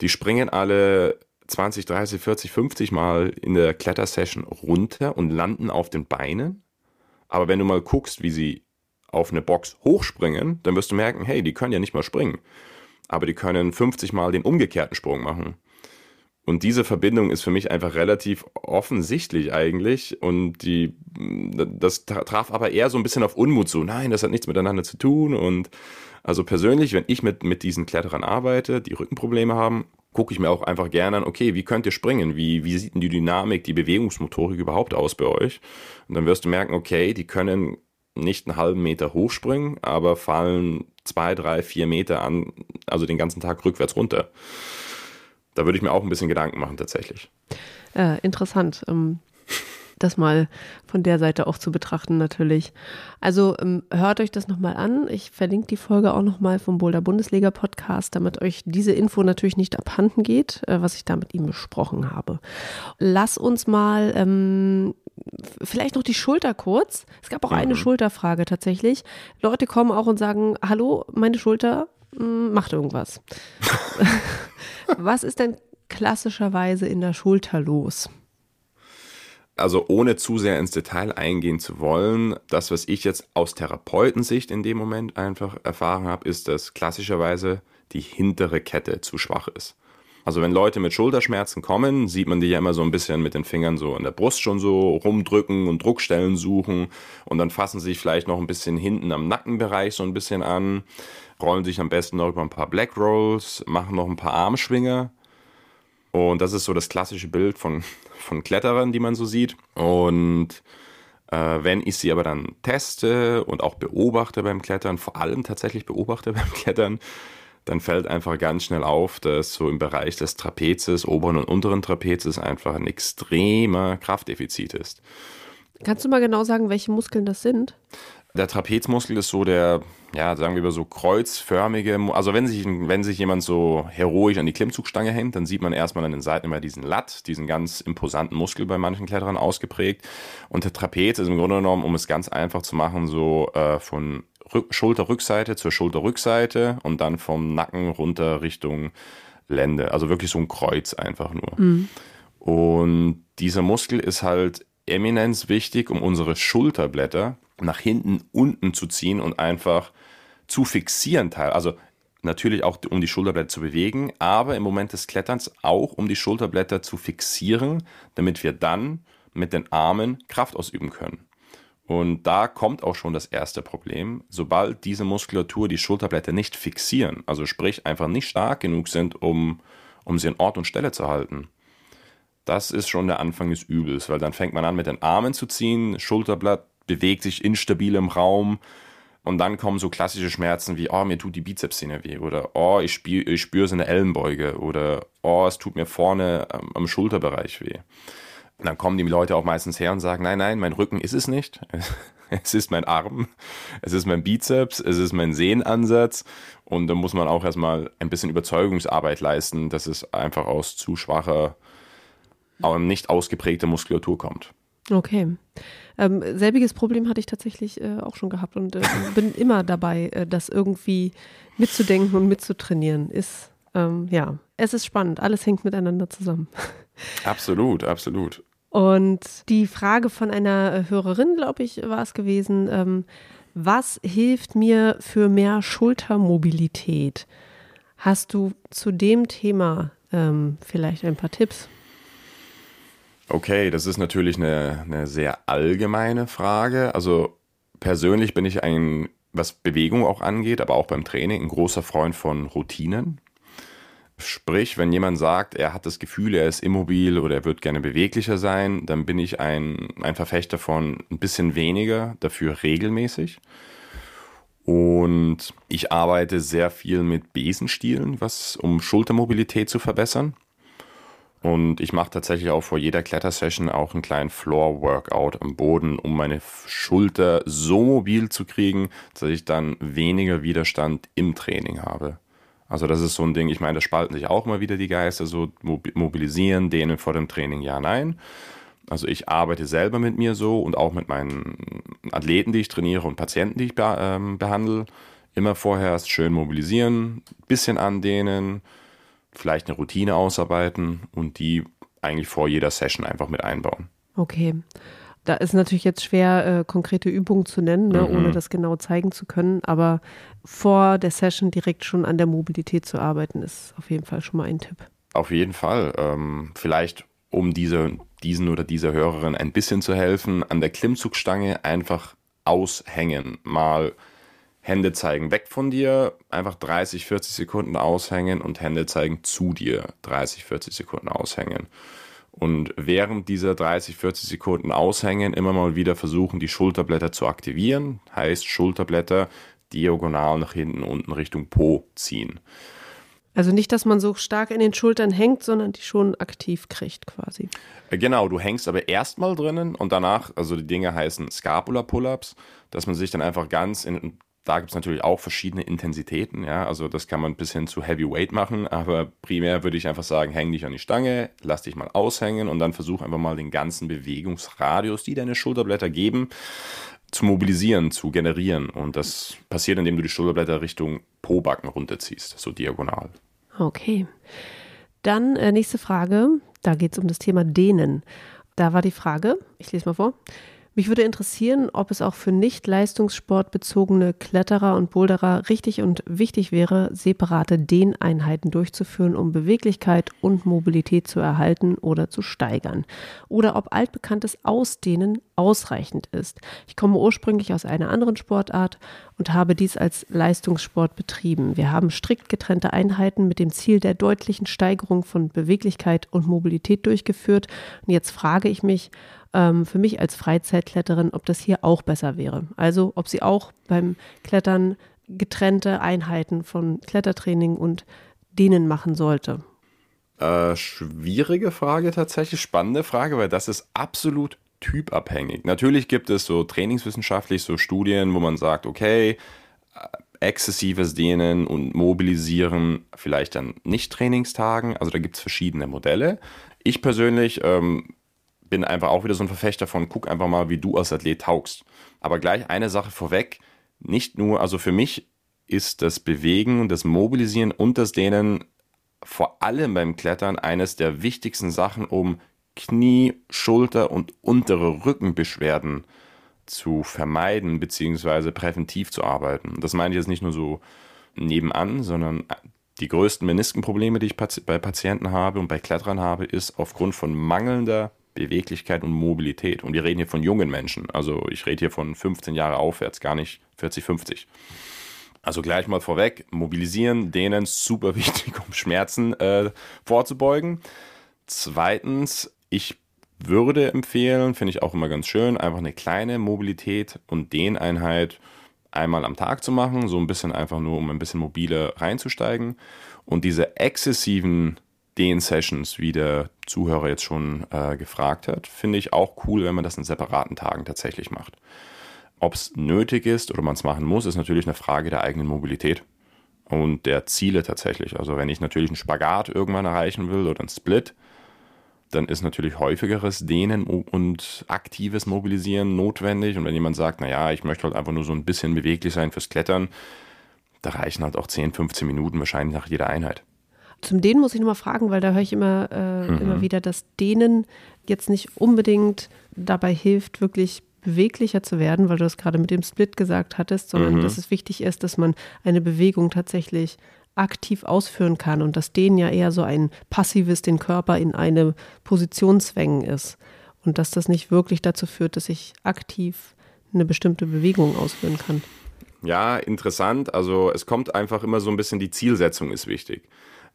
[SPEAKER 1] die springen alle 20, 30, 40, 50 Mal in der Klettersession runter und landen auf den Beinen. Aber wenn du mal guckst, wie sie auf eine Box hochspringen, dann wirst du merken, hey, die können ja nicht mal springen. Aber die können 50 Mal den umgekehrten Sprung machen. Und diese Verbindung ist für mich einfach relativ offensichtlich eigentlich. Und die, das traf aber eher so ein bisschen auf Unmut zu. Nein, das hat nichts miteinander zu tun. Und also persönlich, wenn ich mit, mit diesen Kletterern arbeite, die Rückenprobleme haben, gucke ich mir auch einfach gerne an, okay, wie könnt ihr springen? Wie, wie sieht denn die Dynamik, die Bewegungsmotorik überhaupt aus bei euch? Und dann wirst du merken, okay, die können nicht einen halben Meter hochspringen, aber fallen zwei, drei, vier Meter an, also den ganzen Tag rückwärts runter. Da würde ich mir auch ein bisschen Gedanken machen tatsächlich.
[SPEAKER 2] Äh, interessant. Ähm, das mal von der Seite auch zu betrachten natürlich. Also ähm, hört euch das nochmal an. Ich verlinke die Folge auch nochmal vom Boulder Bundesliga Podcast, damit euch diese Info natürlich nicht abhanden geht, äh, was ich da mit ihm besprochen habe. Lass uns mal ähm, vielleicht noch die Schulter kurz. Es gab auch mhm. eine Schulterfrage tatsächlich. Leute kommen auch und sagen, hallo, meine Schulter mh, mm, macht irgendwas. was ist denn klassischerweise in der Schulter los?
[SPEAKER 1] Also ohne zu sehr ins Detail eingehen zu wollen, das, was ich jetzt aus Therapeutensicht in dem Moment einfach erfahren habe, ist, dass klassischerweise die hintere Kette zu schwach ist. Also wenn Leute mit Schulterschmerzen kommen, sieht man die ja immer so ein bisschen mit den Fingern so in der Brust schon so rumdrücken und Druckstellen suchen und dann fassen sie sich vielleicht noch ein bisschen hinten am Nackenbereich so ein bisschen an, rollen sich am besten noch über ein paar Black Rolls, machen noch ein paar Armschwinge und das ist so das klassische Bild von, von Kletterern, die man so sieht. Und äh, wenn ich sie aber dann teste und auch beobachte beim Klettern, vor allem tatsächlich beobachte beim Klettern, dann fällt einfach ganz schnell auf, dass so im Bereich des Trapezes, oberen und unteren Trapezes einfach ein extremer Kraftdefizit ist.
[SPEAKER 2] Kannst du mal genau sagen, welche Muskeln das sind?
[SPEAKER 1] Der Trapezmuskel ist so der, ja, sagen wir mal so kreuzförmige, also wenn sich, wenn sich jemand so heroisch an die Klimmzugstange hängt, dann sieht man erstmal an den Seiten immer diesen Latt, diesen ganz imposanten Muskel bei manchen Kletterern ausgeprägt. Und der Trapez ist im Grunde genommen, um es ganz einfach zu machen, so äh, von Rück Schulterrückseite zur Schulterrückseite und dann vom Nacken runter Richtung Lende. Also wirklich so ein Kreuz einfach nur. Mhm. Und dieser Muskel ist halt eminenz wichtig, um unsere Schulterblätter nach hinten unten zu ziehen und einfach zu fixieren. Also natürlich auch um die Schulterblätter zu bewegen, aber im Moment des Kletterns auch um die Schulterblätter zu fixieren, damit wir dann mit den Armen Kraft ausüben können. Und da kommt auch schon das erste Problem. Sobald diese Muskulatur die Schulterblätter nicht fixieren, also sprich einfach nicht stark genug sind, um, um sie in Ort und Stelle zu halten, das ist schon der Anfang des Übels, weil dann fängt man an mit den Armen zu ziehen, Schulterblatt bewegt sich instabil im Raum. Und dann kommen so klassische Schmerzen wie, oh, mir tut die Bizepssehne weh oder oh, ich, ich spüre so eine Ellenbeuge oder oh, es tut mir vorne am, am Schulterbereich weh. Und dann kommen die Leute auch meistens her und sagen, nein, nein, mein Rücken ist es nicht. Es ist mein Arm, es ist mein Bizeps, es ist mein Sehnenansatz. Und da muss man auch erstmal ein bisschen Überzeugungsarbeit leisten, dass es einfach aus zu schwacher, aber nicht ausgeprägter Muskulatur kommt.
[SPEAKER 2] Okay. Ähm, selbiges Problem hatte ich tatsächlich äh, auch schon gehabt und äh, bin immer dabei, äh, das irgendwie mitzudenken und mitzutrainieren. Ist, ähm, ja, es ist spannend. Alles hängt miteinander zusammen.
[SPEAKER 1] Absolut, absolut.
[SPEAKER 2] Und die Frage von einer äh, Hörerin, glaube ich, war es gewesen, ähm, was hilft mir für mehr Schultermobilität? Hast du zu dem Thema ähm, vielleicht ein paar Tipps?
[SPEAKER 1] Okay, das ist natürlich eine, eine sehr allgemeine Frage. Also persönlich bin ich ein, was Bewegung auch angeht, aber auch beim Training, ein großer Freund von Routinen. Sprich, wenn jemand sagt, er hat das Gefühl, er ist immobil oder er wird gerne beweglicher sein, dann bin ich ein, ein Verfechter von ein bisschen weniger, dafür regelmäßig. Und ich arbeite sehr viel mit Besenstielen, was um Schultermobilität zu verbessern. Und ich mache tatsächlich auch vor jeder Klettersession auch einen kleinen Floor-Workout am Boden, um meine Schulter so mobil zu kriegen, dass ich dann weniger Widerstand im Training habe. Also das ist so ein Ding, ich meine, da spalten sich auch mal wieder die Geister, so mobilisieren, denen vor dem Training, ja, nein. Also ich arbeite selber mit mir so und auch mit meinen Athleten, die ich trainiere und Patienten, die ich be ähm, behandle. Immer vorher erst schön mobilisieren, bisschen andehnen, vielleicht eine Routine ausarbeiten und die eigentlich vor jeder Session einfach mit einbauen.
[SPEAKER 2] Okay. Da ist natürlich jetzt schwer, äh, konkrete Übungen zu nennen, ne, mhm. ohne das genau zeigen zu können. Aber vor der Session direkt schon an der Mobilität zu arbeiten, ist auf jeden Fall schon mal ein Tipp.
[SPEAKER 1] Auf jeden Fall. Ähm, vielleicht, um diese, diesen oder dieser Hörerin ein bisschen zu helfen, an der Klimmzugstange einfach aushängen. Mal Hände zeigen weg von dir, einfach 30, 40 Sekunden aushängen und Hände zeigen zu dir, 30, 40 Sekunden aushängen. Und während dieser 30, 40 Sekunden aushängen, immer mal wieder versuchen, die Schulterblätter zu aktivieren. Heißt Schulterblätter diagonal nach hinten unten Richtung Po ziehen.
[SPEAKER 2] Also nicht, dass man so stark in den Schultern hängt, sondern die schon aktiv kriegt quasi.
[SPEAKER 1] Äh, genau, du hängst aber erstmal drinnen und danach, also die Dinge heißen Scapula-Pull-Ups, dass man sich dann einfach ganz in, da gibt es natürlich auch verschiedene Intensitäten, ja, also das kann man bis hin zu Heavyweight machen, aber primär würde ich einfach sagen, häng dich an die Stange, lass dich mal aushängen und dann versuch einfach mal den ganzen Bewegungsradius, die deine Schulterblätter geben, zu mobilisieren, zu generieren. Und das passiert, indem du die Schulterblätter Richtung Pobacken runterziehst, so diagonal.
[SPEAKER 2] Okay. Dann äh, nächste Frage. Da geht es um das Thema Dehnen. Da war die Frage, ich lese mal vor. Mich würde interessieren, ob es auch für nicht leistungssportbezogene Kletterer und Boulderer richtig und wichtig wäre, separate Dehneinheiten durchzuführen, um Beweglichkeit und Mobilität zu erhalten oder zu steigern. Oder ob altbekanntes Ausdehnen ausreichend ist. Ich komme ursprünglich aus einer anderen Sportart und habe dies als Leistungssport betrieben. Wir haben strikt getrennte Einheiten mit dem Ziel der deutlichen Steigerung von Beweglichkeit und Mobilität durchgeführt. Und jetzt frage ich mich, ähm, für mich als Freizeitkletterin, ob das hier auch besser wäre. Also ob sie auch beim Klettern getrennte Einheiten von Klettertraining und Dehnen machen sollte.
[SPEAKER 1] Äh, schwierige Frage tatsächlich, spannende Frage, weil das ist absolut typabhängig. Natürlich gibt es so trainingswissenschaftlich so Studien, wo man sagt, okay, äh, exzessives Dehnen und Mobilisieren vielleicht an Nicht-Trainingstagen. Also da gibt es verschiedene Modelle. Ich persönlich ähm, bin einfach auch wieder so ein Verfechter von, guck einfach mal, wie du als Athlet taugst. Aber gleich eine Sache vorweg, nicht nur, also für mich ist das Bewegen, das Mobilisieren und das Dehnen vor allem beim Klettern eines der wichtigsten Sachen, um Knie, Schulter und untere Rückenbeschwerden zu vermeiden bzw. präventiv zu arbeiten. Das meine ich jetzt nicht nur so nebenan, sondern die größten Meniskenprobleme, die ich bei Patienten habe und bei Kletterern habe, ist aufgrund von mangelnder Beweglichkeit und Mobilität. Und wir reden hier von jungen Menschen. Also ich rede hier von 15 Jahre aufwärts, gar nicht 40, 50. Also gleich mal vorweg, mobilisieren, dehnen, super wichtig, um Schmerzen äh, vorzubeugen. Zweitens, ich würde empfehlen, finde ich auch immer ganz schön, einfach eine kleine Mobilität und Dehneinheit einmal am Tag zu machen, so ein bisschen einfach nur, um ein bisschen mobile reinzusteigen. Und diese exzessiven den Sessions, wie der Zuhörer jetzt schon äh, gefragt hat, finde ich auch cool, wenn man das in separaten Tagen tatsächlich macht. Ob es nötig ist oder man es machen muss, ist natürlich eine Frage der eigenen Mobilität und der Ziele tatsächlich. Also wenn ich natürlich einen Spagat irgendwann erreichen will oder einen Split, dann ist natürlich häufigeres Dehnen und aktives Mobilisieren notwendig. Und wenn jemand sagt, naja, ich möchte halt einfach nur so ein bisschen beweglich sein fürs Klettern, da reichen halt auch 10, 15 Minuten wahrscheinlich nach jeder Einheit.
[SPEAKER 2] Zum Dehnen muss ich nochmal fragen, weil da höre ich immer, äh, mhm. immer wieder, dass Dehnen jetzt nicht unbedingt dabei hilft, wirklich beweglicher zu werden, weil du das gerade mit dem Split gesagt hattest, sondern mhm. dass es wichtig ist, dass man eine Bewegung tatsächlich aktiv ausführen kann und dass Dehnen ja eher so ein passives, den Körper in eine Position zwängen ist und dass das nicht wirklich dazu führt, dass ich aktiv eine bestimmte Bewegung ausführen kann.
[SPEAKER 1] Ja, interessant. Also es kommt einfach immer so ein bisschen, die Zielsetzung ist wichtig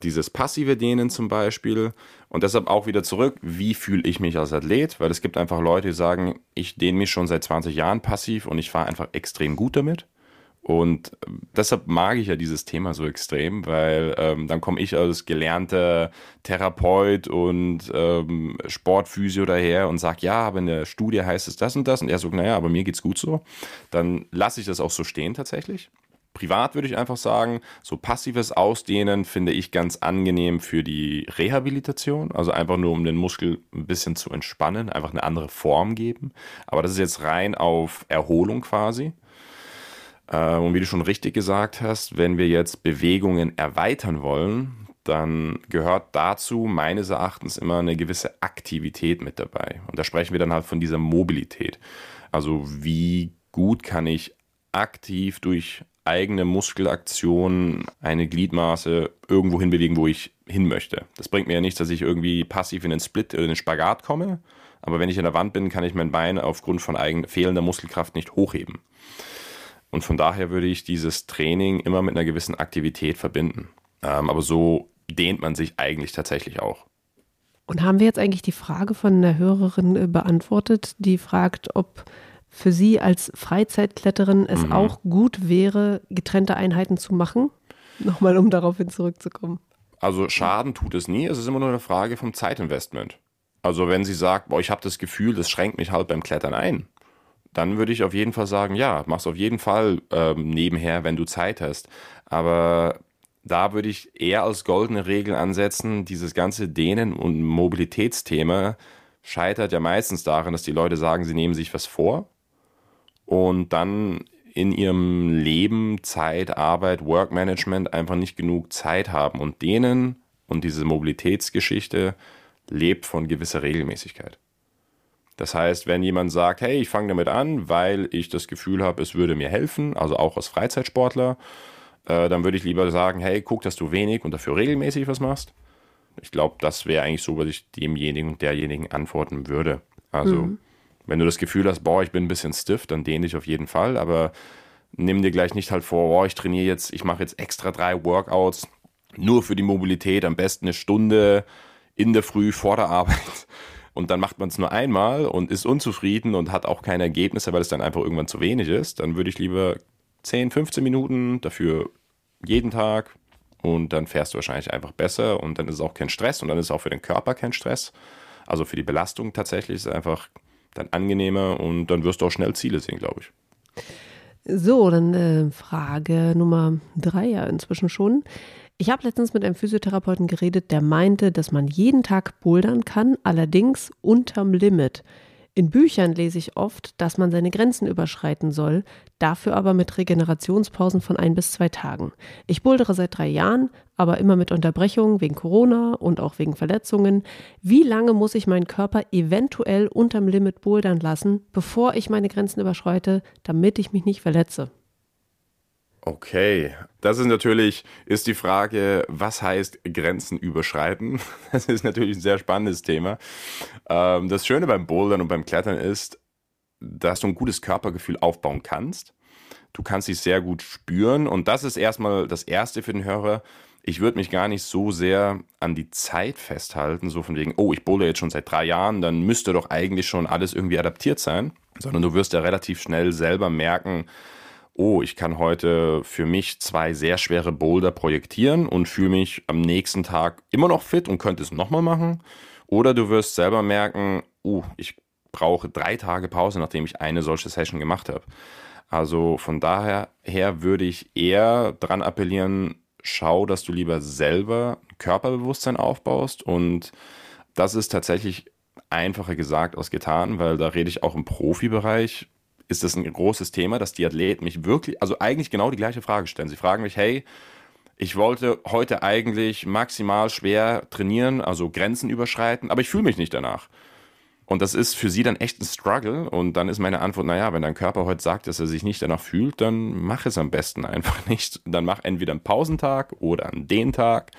[SPEAKER 1] dieses passive Dehnen zum Beispiel. Und deshalb auch wieder zurück, wie fühle ich mich als Athlet? Weil es gibt einfach Leute, die sagen, ich dehne mich schon seit 20 Jahren passiv und ich fahre einfach extrem gut damit. Und ähm, deshalb mag ich ja dieses Thema so extrem, weil ähm, dann komme ich als gelernter Therapeut und ähm, Sportphysio daher und sage, ja, aber in der Studie heißt es das und das. Und er sagt, naja, aber mir geht's gut so. Dann lasse ich das auch so stehen tatsächlich. Privat würde ich einfach sagen, so passives Ausdehnen finde ich ganz angenehm für die Rehabilitation, also einfach nur um den Muskel ein bisschen zu entspannen, einfach eine andere Form geben. Aber das ist jetzt rein auf Erholung quasi. Äh, und wie du schon richtig gesagt hast, wenn wir jetzt Bewegungen erweitern wollen, dann gehört dazu meines Erachtens immer eine gewisse Aktivität mit dabei. Und da sprechen wir dann halt von dieser Mobilität. Also wie gut kann ich aktiv durch eigene Muskelaktion eine Gliedmaße irgendwo hinbewegen, wo ich hin möchte. Das bringt mir ja nichts, dass ich irgendwie passiv in den Split oder in den Spagat komme, aber wenn ich in der Wand bin, kann ich mein Bein aufgrund von eigen, fehlender Muskelkraft nicht hochheben. Und von daher würde ich dieses Training immer mit einer gewissen Aktivität verbinden. Ähm, aber so dehnt man sich eigentlich tatsächlich auch.
[SPEAKER 2] Und haben wir jetzt eigentlich die Frage von einer Hörerin äh, beantwortet, die fragt, ob für Sie als Freizeitkletterin es mhm. auch gut wäre, getrennte Einheiten zu machen? Nochmal, um daraufhin zurückzukommen.
[SPEAKER 1] Also Schaden tut es nie, es ist immer nur eine Frage vom Zeitinvestment. Also wenn sie sagt, boah, ich habe das Gefühl, das schränkt mich halt beim Klettern ein, dann würde ich auf jeden Fall sagen, ja, mach's auf jeden Fall ähm, nebenher, wenn du Zeit hast. Aber da würde ich eher als goldene Regel ansetzen, dieses ganze Dehnen- und Mobilitätsthema scheitert ja meistens daran, dass die Leute sagen, sie nehmen sich was vor und dann in ihrem Leben, Zeit, Arbeit, Workmanagement einfach nicht genug Zeit haben. Und denen und diese Mobilitätsgeschichte lebt von gewisser Regelmäßigkeit. Das heißt, wenn jemand sagt, hey, ich fange damit an, weil ich das Gefühl habe, es würde mir helfen, also auch als Freizeitsportler, äh, dann würde ich lieber sagen, hey, guck, dass du wenig und dafür regelmäßig was machst. Ich glaube, das wäre eigentlich so, was ich demjenigen und derjenigen antworten würde. Also, mhm. Wenn du das Gefühl hast, boah, ich bin ein bisschen stiff, dann dehn dich auf jeden Fall, aber nimm dir gleich nicht halt vor, boah, ich trainiere jetzt, ich mache jetzt extra drei Workouts nur für die Mobilität, am besten eine Stunde in der Früh vor der Arbeit. Und dann macht man es nur einmal und ist unzufrieden und hat auch keine Ergebnisse, weil es dann einfach irgendwann zu wenig ist. Dann würde ich lieber 10, 15 Minuten dafür jeden Tag und dann fährst du wahrscheinlich einfach besser und dann ist es auch kein Stress und dann ist es auch für den Körper kein Stress. Also für die Belastung tatsächlich ist es einfach dann angenehmer und dann wirst du auch schnell Ziele sehen, glaube ich.
[SPEAKER 2] So, dann äh, Frage Nummer drei ja inzwischen schon. Ich habe letztens mit einem Physiotherapeuten geredet, der meinte, dass man jeden Tag bouldern kann, allerdings unterm Limit. In Büchern lese ich oft, dass man seine Grenzen überschreiten soll, dafür aber mit Regenerationspausen von ein bis zwei Tagen. Ich bouldere seit drei Jahren, aber immer mit Unterbrechungen wegen Corona und auch wegen Verletzungen. Wie lange muss ich meinen Körper eventuell unterm Limit bouldern lassen, bevor ich meine Grenzen überschreite, damit ich mich nicht verletze?
[SPEAKER 1] Okay, das ist natürlich, ist die Frage, was heißt Grenzen überschreiten? Das ist natürlich ein sehr spannendes Thema. Ähm, das Schöne beim Bouldern und beim Klettern ist, dass du ein gutes Körpergefühl aufbauen kannst. Du kannst dich sehr gut spüren und das ist erstmal das Erste für den Hörer. Ich würde mich gar nicht so sehr an die Zeit festhalten, so von wegen, oh, ich bowle jetzt schon seit drei Jahren, dann müsste doch eigentlich schon alles irgendwie adaptiert sein, sondern du wirst ja relativ schnell selber merken, oh, ich kann heute für mich zwei sehr schwere Boulder projektieren und fühle mich am nächsten Tag immer noch fit und könnte es nochmal machen. Oder du wirst selber merken, oh, ich brauche drei Tage Pause, nachdem ich eine solche Session gemacht habe. Also von daher her würde ich eher dran appellieren, schau, dass du lieber selber Körperbewusstsein aufbaust und das ist tatsächlich einfacher gesagt als getan, weil da rede ich auch im Profibereich ist das ein großes Thema, dass die Athleten mich wirklich, also eigentlich genau die gleiche Frage stellen. Sie fragen mich, hey, ich wollte heute eigentlich maximal schwer trainieren, also Grenzen überschreiten, aber ich fühle mich nicht danach. Und das ist für sie dann echt ein Struggle. Und dann ist meine Antwort, naja, wenn dein Körper heute sagt, dass er sich nicht danach fühlt, dann mach es am besten einfach nicht. Dann mach entweder einen Pausentag oder einen Dehntag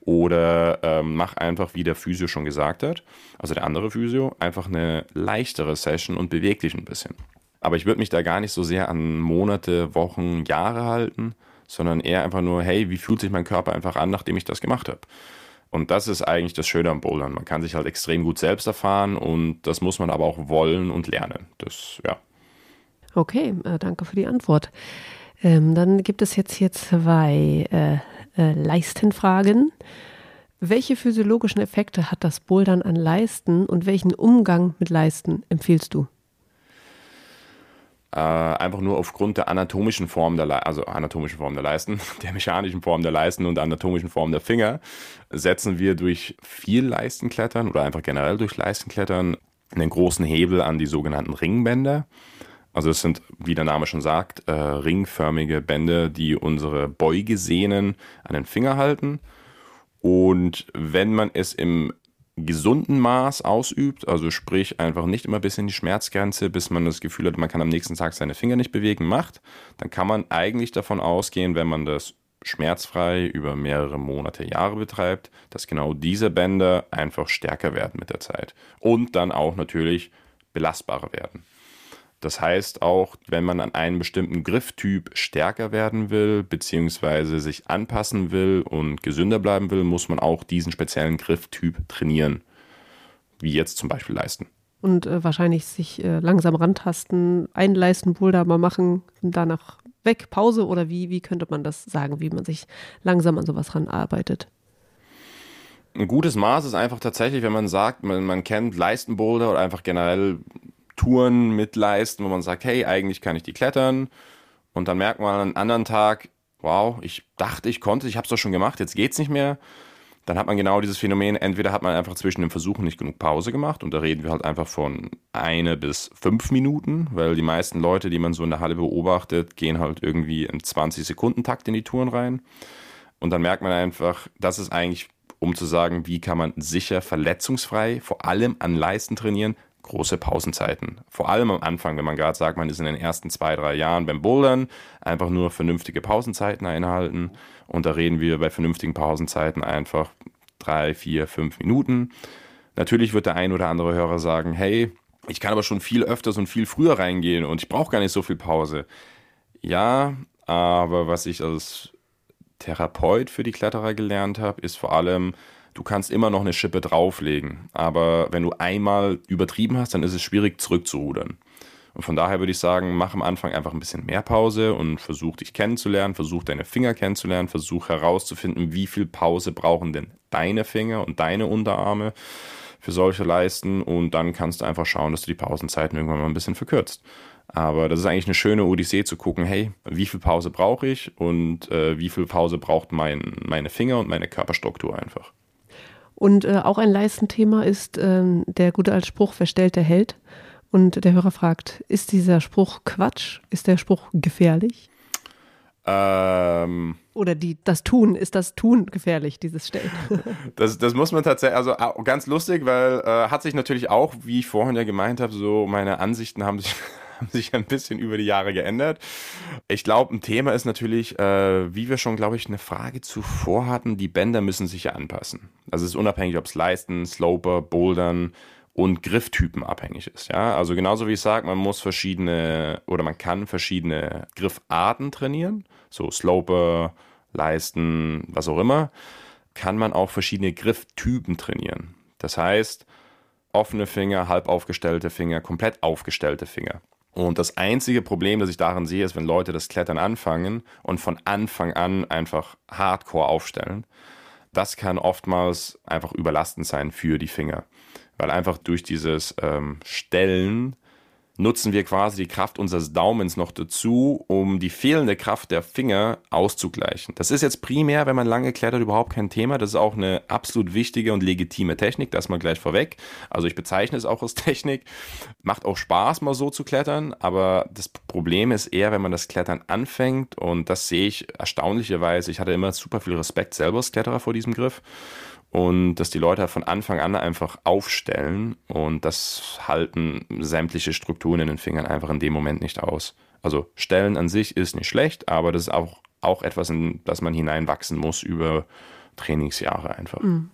[SPEAKER 1] oder ähm, mach einfach, wie der Physio schon gesagt hat, also der andere Physio, einfach eine leichtere Session und beweg dich ein bisschen. Aber ich würde mich da gar nicht so sehr an Monate, Wochen, Jahre halten, sondern eher einfach nur, hey, wie fühlt sich mein Körper einfach an, nachdem ich das gemacht habe? Und das ist eigentlich das Schöne am Bouldern. Man kann sich halt extrem gut selbst erfahren und das muss man aber auch wollen und lernen. Das, ja.
[SPEAKER 2] Okay, äh, danke für die Antwort. Ähm, dann gibt es jetzt hier zwei äh, äh, Leistenfragen. Welche physiologischen Effekte hat das Bouldern an Leisten und welchen Umgang mit Leisten empfiehlst du?
[SPEAKER 1] Äh, einfach nur aufgrund der anatomischen Form der, Le also anatomischen Form der Leisten, der mechanischen Form der Leisten und der anatomischen Form der Finger, setzen wir durch viel Leistenklettern oder einfach generell durch Leistenklettern einen großen Hebel an die sogenannten Ringbänder. Also es sind, wie der Name schon sagt, äh, ringförmige Bänder, die unsere Beugesehnen an den Finger halten. Und wenn man es im gesunden Maß ausübt, also sprich einfach nicht immer bis in die Schmerzgrenze, bis man das Gefühl hat, man kann am nächsten Tag seine Finger nicht bewegen, macht, dann kann man eigentlich davon ausgehen, wenn man das schmerzfrei über mehrere Monate, Jahre betreibt, dass genau diese Bänder einfach stärker werden mit der Zeit und dann auch natürlich belastbarer werden. Das heißt auch, wenn man an einem bestimmten Grifftyp stärker werden will, beziehungsweise sich anpassen will und gesünder bleiben will, muss man auch diesen speziellen Grifftyp trainieren. Wie jetzt zum Beispiel leisten.
[SPEAKER 2] Und äh, wahrscheinlich sich äh, langsam rantasten, einen Leistenboulder mal machen, danach weg, Pause oder wie, wie könnte man das sagen, wie man sich langsam an sowas ranarbeitet?
[SPEAKER 1] Ein gutes Maß ist einfach tatsächlich, wenn man sagt, man, man kennt Leistenboulder oder einfach generell Touren mit Leisten, wo man sagt, hey, eigentlich kann ich die klettern. Und dann merkt man an einem anderen Tag, wow, ich dachte, ich konnte, ich habe es doch schon gemacht, jetzt geht's nicht mehr. Dann hat man genau dieses Phänomen, entweder hat man einfach zwischen den Versuchen nicht genug Pause gemacht und da reden wir halt einfach von eine bis fünf Minuten, weil die meisten Leute, die man so in der Halle beobachtet, gehen halt irgendwie im 20-Sekunden-Takt in die Touren rein. Und dann merkt man einfach, das ist eigentlich, um zu sagen, wie kann man sicher verletzungsfrei, vor allem an Leisten trainieren, große Pausenzeiten. Vor allem am Anfang, wenn man gerade sagt, man ist in den ersten zwei, drei Jahren beim Bouldern, einfach nur vernünftige Pausenzeiten einhalten. Und da reden wir bei vernünftigen Pausenzeiten einfach drei, vier, fünf Minuten. Natürlich wird der ein oder andere Hörer sagen, hey, ich kann aber schon viel öfters und viel früher reingehen und ich brauche gar nicht so viel Pause. Ja, aber was ich als Therapeut für die Kletterer gelernt habe, ist vor allem, du kannst immer noch eine Schippe drauflegen. Aber wenn du einmal übertrieben hast, dann ist es schwierig zurückzurudern. Und von daher würde ich sagen, mach am Anfang einfach ein bisschen mehr Pause und versuch dich kennenzulernen, versuch deine Finger kennenzulernen, versuch herauszufinden, wie viel Pause brauchen denn deine Finger und deine Unterarme für solche Leisten und dann kannst du einfach schauen, dass du die Pausenzeiten irgendwann mal ein bisschen verkürzt. Aber das ist eigentlich eine schöne Odyssee zu gucken, hey, wie viel Pause brauche ich und äh, wie viel Pause braucht mein, meine Finger und meine Körperstruktur einfach.
[SPEAKER 2] Und äh, auch ein Leistenthema ist äh, der gute alte Spruch, verstellt der Held. Und der Hörer fragt, ist dieser Spruch Quatsch? Ist der Spruch gefährlich?
[SPEAKER 1] Ähm,
[SPEAKER 2] Oder die, das Tun, ist das Tun gefährlich, dieses Stellen?
[SPEAKER 1] das, das muss man tatsächlich, also ganz lustig, weil äh, hat sich natürlich auch, wie ich vorhin ja gemeint habe, so meine Ansichten haben sich haben sich ein bisschen über die Jahre geändert. Ich glaube, ein Thema ist natürlich, äh, wie wir schon, glaube ich, eine Frage zuvor hatten, die Bänder müssen sich ja anpassen. Also es ist unabhängig, ob es Leisten, Sloper, Bouldern und Grifftypen abhängig ist. Ja, also genauso wie ich sage, man muss verschiedene oder man kann verschiedene Griffarten trainieren, so Sloper, Leisten, was auch immer, kann man auch verschiedene Grifftypen trainieren. Das heißt, offene Finger, halb aufgestellte Finger, komplett aufgestellte Finger. Und das einzige Problem, das ich darin sehe, ist, wenn Leute das Klettern anfangen und von Anfang an einfach hardcore aufstellen. Das kann oftmals einfach überlastend sein für die Finger. Weil einfach durch dieses ähm, Stellen nutzen wir quasi die Kraft unseres Daumens noch dazu, um die fehlende Kraft der Finger auszugleichen. Das ist jetzt primär, wenn man lange klettert, überhaupt kein Thema. Das ist auch eine absolut wichtige und legitime Technik, das mal gleich vorweg. Also ich bezeichne es auch als Technik. Macht auch Spaß, mal so zu klettern, aber das Problem ist eher, wenn man das Klettern anfängt und das sehe ich erstaunlicherweise. Ich hatte immer super viel Respekt selber als Kletterer vor diesem Griff und dass die Leute von Anfang an einfach aufstellen und das halten sämtliche Strukturen in den Fingern einfach in dem Moment nicht aus. Also stellen an sich ist nicht schlecht, aber das ist auch, auch etwas, in das man hineinwachsen muss über Trainingsjahre einfach. Mhm.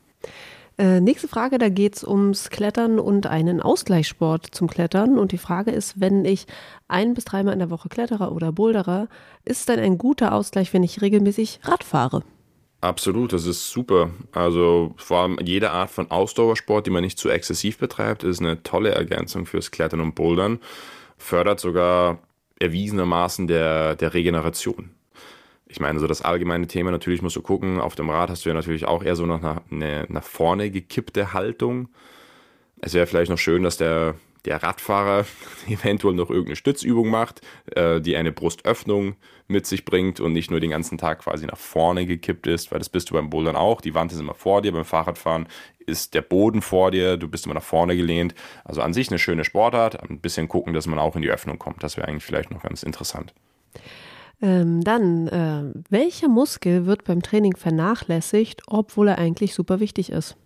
[SPEAKER 2] Äh, nächste Frage, da geht es ums Klettern und einen Ausgleichssport zum Klettern. Und die Frage ist, wenn ich ein bis dreimal in der Woche klettere oder boulderer, ist dann ein guter Ausgleich, wenn ich regelmäßig Rad fahre?
[SPEAKER 1] Absolut, das ist super. Also vor allem jede Art von Ausdauersport, die man nicht zu exzessiv betreibt, ist eine tolle Ergänzung fürs Klettern und Bouldern. Fördert sogar erwiesenermaßen der, der Regeneration. Ich meine, so das allgemeine Thema, natürlich musst du gucken, auf dem Rad hast du ja natürlich auch eher so noch eine, eine nach vorne gekippte Haltung. Es wäre vielleicht noch schön, dass der der Radfahrer eventuell noch irgendeine Stützübung macht, äh, die eine Brustöffnung mit sich bringt und nicht nur den ganzen Tag quasi nach vorne gekippt ist, weil das bist du beim Bouldern auch. Die Wand ist immer vor dir, beim Fahrradfahren ist der Boden vor dir, du bist immer nach vorne gelehnt. Also an sich eine schöne Sportart, ein bisschen gucken, dass man auch in die Öffnung kommt. Das wäre eigentlich vielleicht noch ganz interessant.
[SPEAKER 2] Ähm, dann, äh, welcher Muskel wird beim Training vernachlässigt, obwohl er eigentlich super wichtig ist?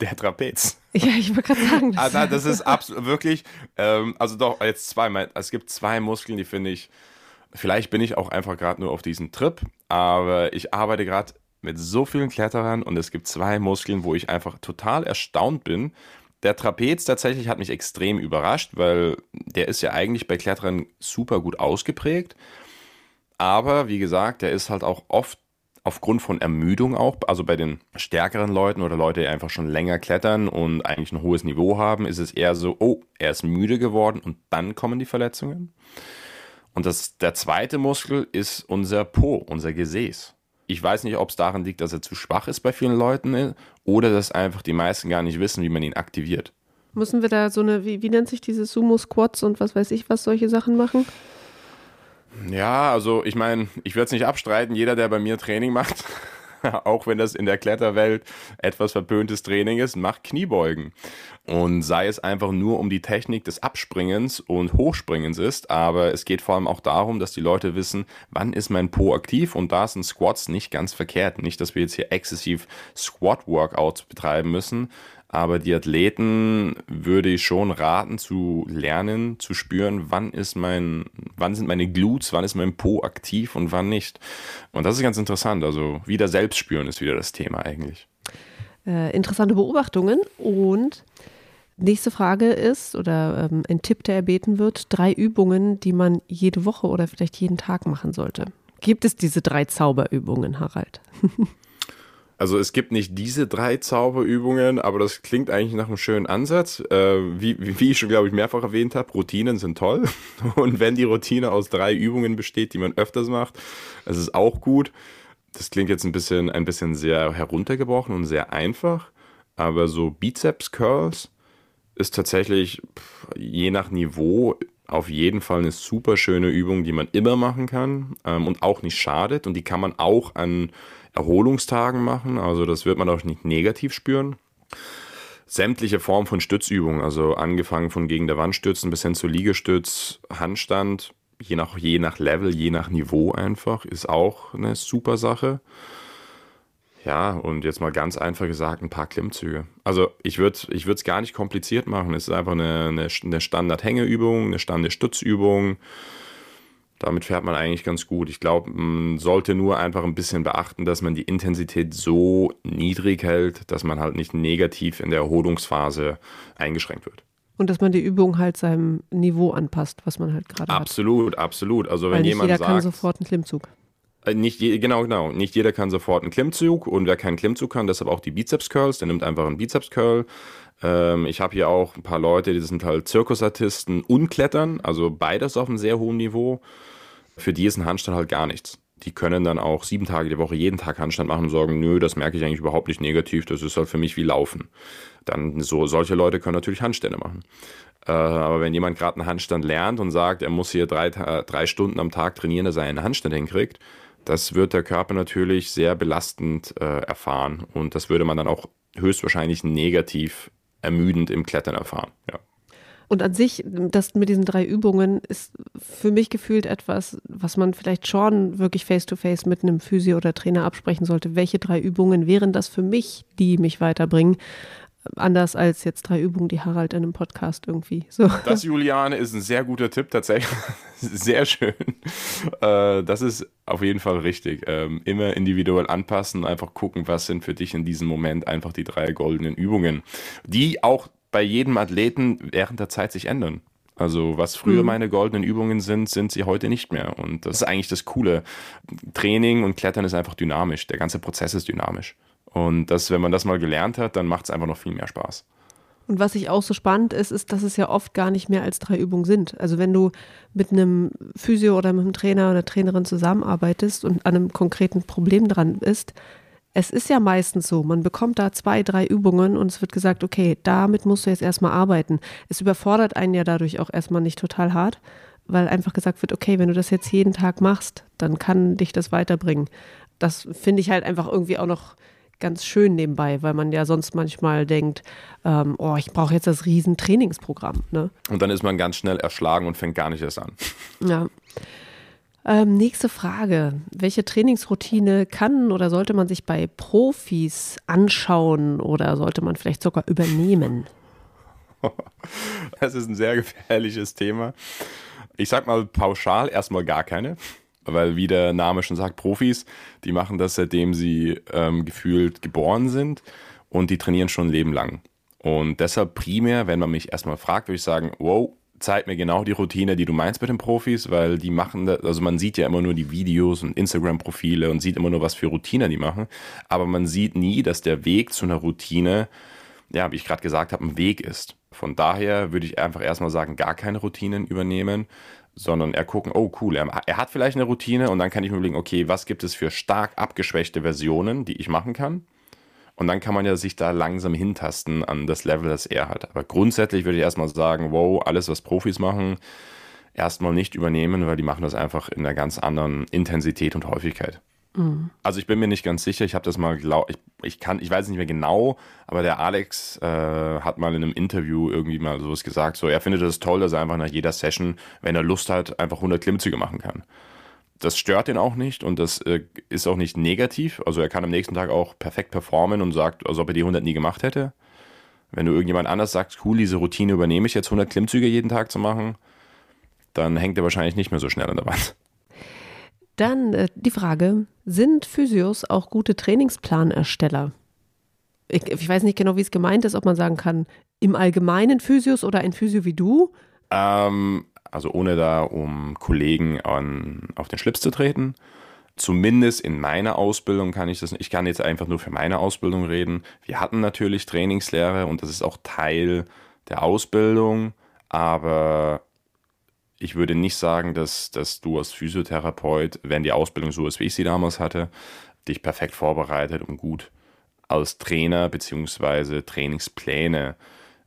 [SPEAKER 1] Der Trapez.
[SPEAKER 2] Ja, ich wollte gerade sagen.
[SPEAKER 1] Das, also, das ist absolut wirklich, ähm, also doch, jetzt zweimal. Es gibt zwei Muskeln, die finde ich, vielleicht bin ich auch einfach gerade nur auf diesem Trip, aber ich arbeite gerade mit so vielen Kletterern und es gibt zwei Muskeln, wo ich einfach total erstaunt bin. Der Trapez tatsächlich hat mich extrem überrascht, weil der ist ja eigentlich bei Kletterern super gut ausgeprägt. Aber wie gesagt, der ist halt auch oft aufgrund von Ermüdung auch, also bei den stärkeren Leuten oder Leute, die einfach schon länger klettern und eigentlich ein hohes Niveau haben, ist es eher so, oh, er ist müde geworden und dann kommen die Verletzungen. Und das, der zweite Muskel ist unser Po, unser Gesäß. ich weiß nicht, ob es daran liegt, dass er zu schwach ist bei vielen Leuten äh, oder dass einfach die meisten gar nicht wissen, wie man ihn aktiviert.
[SPEAKER 2] Müssen wir da so eine, wie, wie nennt sich diese Sumo-Squats und was weiß ich, was solche Sachen machen?
[SPEAKER 1] Ja, also ich meine, ich würde es nicht abstreiten, jeder, der bei mir Training macht, auch wenn das in der Kletterwelt etwas verpöntes Training ist, macht Kniebeugen. Und sei es einfach nur um die Technik des Abspringens und Hochspringens ist, aber es geht vor allem auch darum, dass die Leute wissen, wann ist mein Po aktiv und da sind Squats nicht ganz verkehrt. Nicht, dass wir jetzt hier exzessiv Squat-Workouts betreiben müssen, aber die Athleten würde ich schon raten zu lernen, zu spüren, wann ist mein, wann sind meine Glutes, wann ist mein Po aktiv und wann nicht. Und das ist ganz interessant. Also wieder selbst spüren ist wieder das Thema eigentlich.
[SPEAKER 2] Äh, interessante Beobachtungen und Nächste Frage ist, oder ähm, ein Tipp, der erbeten wird, drei Übungen, die man jede Woche oder vielleicht jeden Tag machen sollte. Gibt es diese drei Zauberübungen, Harald?
[SPEAKER 1] Also es gibt nicht diese drei Zauberübungen, aber das klingt eigentlich nach einem schönen Ansatz. Äh, wie, wie ich schon, glaube ich, mehrfach erwähnt habe, Routinen sind toll. Und wenn die Routine aus drei Übungen besteht, die man öfters macht, das ist auch gut. Das klingt jetzt ein bisschen, ein bisschen sehr heruntergebrochen und sehr einfach. Aber so Bizeps-Curls ist tatsächlich je nach Niveau auf jeden Fall eine super schöne Übung, die man immer machen kann ähm, und auch nicht schadet. Und die kann man auch an Erholungstagen machen. Also das wird man auch nicht negativ spüren. Sämtliche Formen von Stützübungen, also angefangen von gegen der Wand stützen bis hin zu Liegestütz, Handstand, je nach, je nach Level, je nach Niveau einfach, ist auch eine super Sache. Ja, und jetzt mal ganz einfach gesagt, ein paar Klimmzüge. Also ich würde ich es gar nicht kompliziert machen. Es ist einfach eine, eine, eine Standard-Hängeübung, eine Standard-Stützübung damit fährt man eigentlich ganz gut. Ich glaube, man sollte nur einfach ein bisschen beachten, dass man die Intensität so niedrig hält, dass man halt nicht negativ in der Erholungsphase eingeschränkt wird.
[SPEAKER 2] Und dass man die Übung halt seinem Niveau anpasst, was man halt gerade
[SPEAKER 1] hat. Absolut, absolut. Also
[SPEAKER 2] Weil
[SPEAKER 1] wenn
[SPEAKER 2] nicht
[SPEAKER 1] jemand
[SPEAKER 2] jeder
[SPEAKER 1] sagt,
[SPEAKER 2] kann sofort einen Klimmzug.
[SPEAKER 1] Äh, nicht je, genau, genau. Nicht jeder kann sofort einen Klimmzug und wer keinen Klimmzug kann, deshalb auch die Bizeps Curls, der nimmt einfach einen Bizeps Curl. Ähm, ich habe hier auch ein paar Leute, die sind halt Zirkusartisten und Klettern, also beides auf einem sehr hohen Niveau. Für die ist ein Handstand halt gar nichts. Die können dann auch sieben Tage die Woche jeden Tag Handstand machen und sagen, nö, das merke ich eigentlich überhaupt nicht negativ, das ist halt für mich wie Laufen. Dann so, solche Leute können natürlich Handstände machen. Äh, aber wenn jemand gerade einen Handstand lernt und sagt, er muss hier drei, drei Stunden am Tag trainieren, dass er einen Handstand hinkriegt, das wird der Körper natürlich sehr belastend äh, erfahren und das würde man dann auch höchstwahrscheinlich negativ ermüdend im Klettern erfahren. Ja.
[SPEAKER 2] Und an sich, das mit diesen drei Übungen ist für mich gefühlt etwas, was man vielleicht schon wirklich face-to-face -face mit einem Physio oder Trainer absprechen sollte. Welche drei Übungen wären das für mich, die mich weiterbringen? Anders als jetzt drei Übungen, die Harald in einem Podcast irgendwie. So.
[SPEAKER 1] Das, Juliane, ist ein sehr guter Tipp, tatsächlich. Sehr schön. Äh, das ist auf jeden Fall richtig. Ähm, immer individuell anpassen, einfach gucken, was sind für dich in diesem Moment einfach die drei goldenen Übungen, die auch bei jedem Athleten während der Zeit sich ändern. Also was früher mhm. meine goldenen Übungen sind, sind sie heute nicht mehr. Und das ist eigentlich das Coole. Training und Klettern ist einfach dynamisch. Der ganze Prozess ist dynamisch. Und das, wenn man das mal gelernt hat, dann macht es einfach noch viel mehr Spaß.
[SPEAKER 2] Und was ich auch so spannend ist, ist, dass es ja oft gar nicht mehr als drei Übungen sind. Also wenn du mit einem Physio oder mit einem Trainer oder Trainerin zusammenarbeitest und an einem konkreten Problem dran bist, es ist ja meistens so, man bekommt da zwei, drei Übungen und es wird gesagt, okay, damit musst du jetzt erstmal arbeiten. Es überfordert einen ja dadurch auch erstmal nicht total hart, weil einfach gesagt wird, okay, wenn du das jetzt jeden Tag machst, dann kann dich das weiterbringen. Das finde ich halt einfach irgendwie auch noch ganz schön nebenbei, weil man ja sonst manchmal denkt, ähm, oh, ich brauche jetzt das riesen Trainingsprogramm. Ne?
[SPEAKER 1] Und dann ist man ganz schnell erschlagen und fängt gar nicht erst an.
[SPEAKER 2] Ja. Ähm, nächste Frage. Welche Trainingsroutine kann oder sollte man sich bei Profis anschauen oder sollte man vielleicht sogar übernehmen?
[SPEAKER 1] Das ist ein sehr gefährliches Thema. Ich sag mal pauschal erstmal gar keine, weil wie der Name schon sagt, Profis, die machen das seitdem sie ähm, gefühlt geboren sind und die trainieren schon ein Leben lang. Und deshalb primär, wenn man mich erstmal fragt, würde ich sagen, wow, zeig mir genau die Routine, die du meinst mit den Profis, weil die machen, das, also man sieht ja immer nur die Videos und Instagram-Profile und sieht immer nur, was für Routine die machen, aber man sieht nie, dass der Weg zu einer Routine, ja, wie ich gerade gesagt habe, ein Weg ist. Von daher würde ich einfach erstmal sagen, gar keine Routinen übernehmen. sondern er gucken, oh cool, er, er, hat vielleicht eine Routine und dann kann ich mir überlegen, okay, was gibt es für stark abgeschwächte Versionen, die ich machen kann? Und dann kann man ja sich da langsam hintasten an das Level, das er hat. Aber grundsätzlich würde ich erstmal sagen, wow, alles, was Profis machen, erstmal nicht übernehmen, weil die machen das einfach in einer ganz anderen Intensität und Häufigkeit. Mhm. Also ich bin mir nicht ganz sicher, ich habe das mal glaub, ich, ich kann, ich weiß nicht mehr genau, aber der Alex äh, hat mal in einem Interview irgendwie mal sowas gesagt, so er findet es das toll, dass er einfach nach jeder Session, wenn er Lust hat, einfach 100 Klimmzüge machen kann. Das stört ihn auch nicht und das äh, ist auch nicht negativ. Also er kann am nächsten Tag auch perfekt performen und sagt, als ob er die 100 nie gemacht hätte. Wenn du irgendjemand anders sagst, cool, diese Routine übernehme ich jetzt 100 Klimmzüge jeden Tag zu machen, dann hängt er wahrscheinlich nicht mehr so schnell an der Wand.
[SPEAKER 2] Dann äh, die Frage, sind Physios auch gute Trainingsplanersteller? Ich, ich, weiß nicht genau, wie es gemeint ist, ob man sagen kann, im Allgemeinen Physios oder ein Physio wie du?
[SPEAKER 1] Ähm, also ohne da um Kollegen an, auf den Schlips zu treten. Zumindest in meiner Ausbildung kann ich das nicht. Ich kann jetzt einfach nur für meine Ausbildung reden. Wir hatten natürlich Trainingslehre und das ist auch Teil der Ausbildung, aber ich würde nicht sagen, dass, dass du als Physiotherapeut, wenn die Ausbildung so ist, wie ich sie damals hatte, dich perfekt vorbereitet, um gut als Trainer bzw. Trainingspläne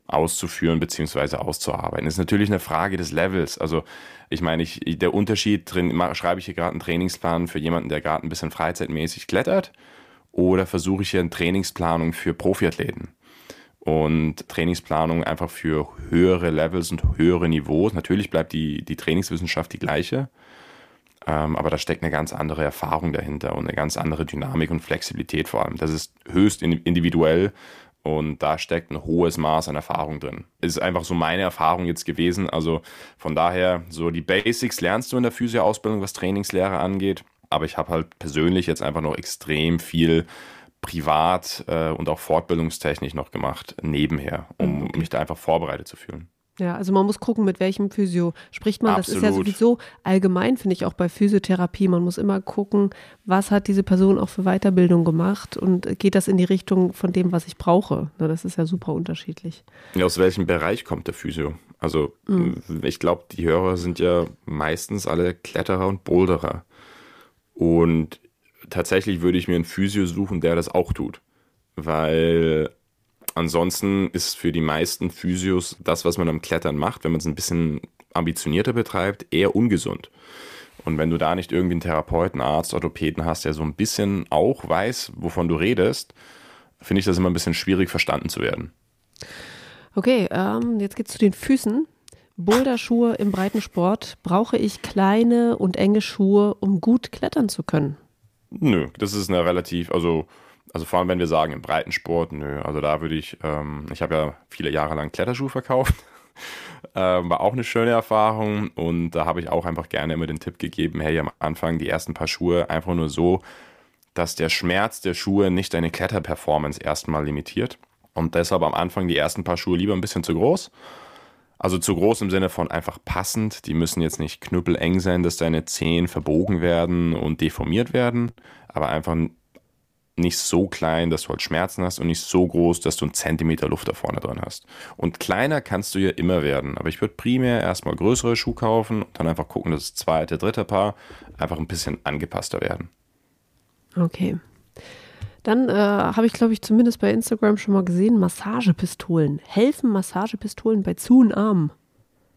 [SPEAKER 1] auszuführen bzw. auszuarbeiten. Das ist natürlich eine Frage des Levels. Also ich meine, ich, der Unterschied drin, schreibe ich hier gerade einen Trainingsplan für jemanden, der gerade ein bisschen freizeitmäßig klettert oder versuche ich hier eine Trainingsplanung für Profiathleten und Trainingsplanung einfach für höhere Levels und höhere Niveaus. Natürlich bleibt die, die Trainingswissenschaft die gleiche, ähm, aber da steckt eine ganz andere Erfahrung dahinter und eine ganz andere Dynamik und Flexibilität vor allem. Das ist höchst individuell und da steckt ein hohes Maß an Erfahrung drin. Ist einfach so meine Erfahrung jetzt gewesen. Also von daher, so die Basics lernst du in der Physio-Ausbildung, was Trainingslehre angeht. Aber ich habe halt persönlich jetzt einfach noch extrem viel privat äh, und auch fortbildungstechnisch noch gemacht, nebenher, um okay. mich da einfach vorbereitet zu fühlen.
[SPEAKER 2] Ja, also man muss gucken, mit welchem Physio spricht man. Absolut. Das ist ja sowieso allgemein, finde ich, auch bei Physiotherapie. Man muss immer gucken, was hat diese Person auch für Weiterbildung gemacht und geht das in die Richtung von dem, was ich brauche. Das ist ja super unterschiedlich.
[SPEAKER 1] Ja, aus welchem Bereich kommt der Physio? Also mhm. ich glaube, die Hörer sind ja meistens alle Kletterer und Boulderer. Und tatsächlich würde ich mir einen Physio suchen, der das auch tut. Weil ansonsten ist für die meisten Physios das, was man am Klettern macht, wenn man es ein bisschen ambitionierter betreibt, eher ungesund. Und wenn du da nicht irgendwie einen Therapeuten, Arzt, Orthopäden hast, der so ein bisschen auch weiß, wovon du redest, finde ich das immer ein bisschen schwierig verstanden zu werden.
[SPEAKER 2] Okay, ähm, jetzt geht's zu den Füßen. Boulderschuhe im Breitensport. Brauche ich kleine und enge Schuhe, um gut klettern zu können?
[SPEAKER 1] Nö, das ist eine relativ, also, also vor allem wenn wir sagen im Breitensport, nö, also da würde ich, ähm, ich habe ja viele Jahre lang Kletterschuhe verkauft. ähm, war auch eine schöne Erfahrung und da habe ich auch einfach gerne immer den Tipp gegeben, hey, am Anfang die ersten paar Schuhe einfach nur so, dass der Schmerz der Schuhe nicht deine Kletterperformance erstmal limitiert. Und deshalb am Anfang die ersten paar Schuhe lieber ein bisschen zu groß also zu groß im Sinne von einfach passend. Die müssen jetzt nicht knüppeleng sein, dass deine Zehen verbogen werden und deformiert werden, aber einfach nicht so klein, dass du halt Schmerzen hast und nicht so groß, dass du einen Zentimeter Luft da vorne drin hast. Und kleiner kannst du ja immer werden. Aber ich würde primär erstmal größere Schuhe kaufen und dann einfach gucken, dass das zweite, dritte Paar einfach ein bisschen angepasster werden.
[SPEAKER 2] Okay. Dann äh, habe ich, glaube ich, zumindest bei Instagram schon mal gesehen, Massagepistolen. Helfen Massagepistolen bei Zu- und Armen?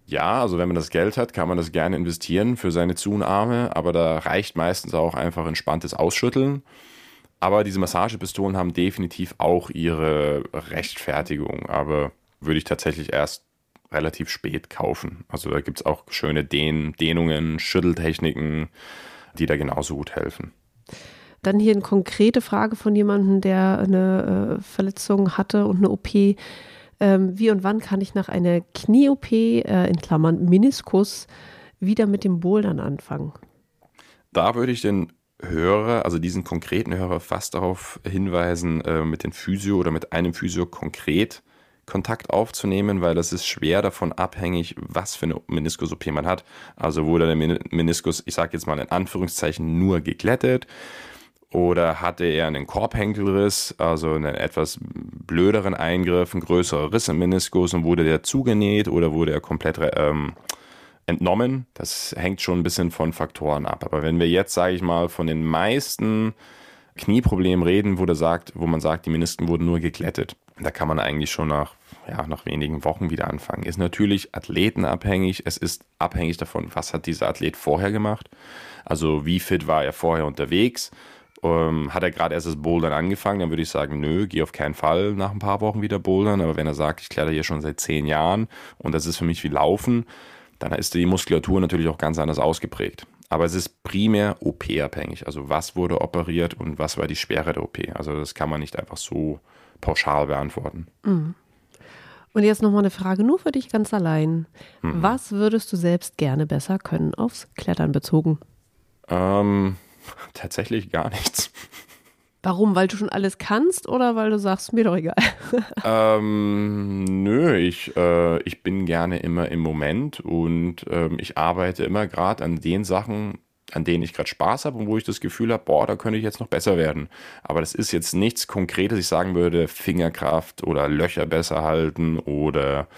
[SPEAKER 1] Ja, also wenn man das Geld hat, kann man das gerne investieren für seine Zu- und Arme, aber da reicht meistens auch einfach entspanntes Ausschütteln. Aber diese Massagepistolen haben definitiv auch ihre Rechtfertigung, aber würde ich tatsächlich erst relativ spät kaufen. Also da gibt es auch schöne Dehn Dehnungen, Schütteltechniken, die da genauso gut helfen.
[SPEAKER 2] Dann hier eine konkrete Frage von jemandem, der eine äh, Verletzung hatte und eine OP. Ähm, wie und wann kann ich nach einer Knie-OP, äh, in Klammern Meniskus, wieder mit dem Bouldern anfangen?
[SPEAKER 1] Da würde ich den Hörer, also diesen konkreten Hörer, fast darauf hinweisen, äh, mit dem Physio oder mit einem Physio konkret Kontakt aufzunehmen, weil das ist schwer davon abhängig, was für eine Meniskus-OP man hat. Also wurde der Meniskus, ich sage jetzt mal in Anführungszeichen, nur geglättet oder hatte er einen Korbhenkelriss, also einen etwas blöderen Eingriff, ein größerer Riss im Meniskus und wurde der zugenäht oder wurde er komplett ähm, entnommen. Das hängt schon ein bisschen von Faktoren ab. Aber wenn wir jetzt, sage ich mal, von den meisten Knieproblemen reden, wo, sagt, wo man sagt, die Menisken wurden nur geglättet, da kann man eigentlich schon nach, ja, nach wenigen Wochen wieder anfangen. Ist natürlich athletenabhängig. Es ist abhängig davon, was hat dieser Athlet vorher gemacht. Also wie fit war er vorher unterwegs ähm, hat er gerade erst das Bouldern angefangen, dann würde ich sagen, nö, geh auf keinen Fall nach ein paar Wochen wieder bouldern. Aber wenn er sagt, ich kletter hier schon seit zehn Jahren und das ist für mich wie Laufen, dann ist die Muskulatur natürlich auch ganz anders ausgeprägt. Aber es ist primär OP-abhängig. Also was wurde operiert und was war die Schwere der OP. Also das kann man nicht einfach so pauschal beantworten.
[SPEAKER 2] Mhm. Und jetzt nochmal eine Frage nur für dich ganz allein. Mhm. Was würdest du selbst gerne besser können, aufs Klettern bezogen?
[SPEAKER 1] Ähm, Tatsächlich gar nichts.
[SPEAKER 2] Warum? Weil du schon alles kannst oder weil du sagst, mir doch egal?
[SPEAKER 1] ähm, nö, ich, äh, ich bin gerne immer im Moment und ähm, ich arbeite immer gerade an den Sachen, an denen ich gerade Spaß habe und wo ich das Gefühl habe, boah, da könnte ich jetzt noch besser werden. Aber das ist jetzt nichts Konkretes, ich sagen würde, Fingerkraft oder Löcher besser halten oder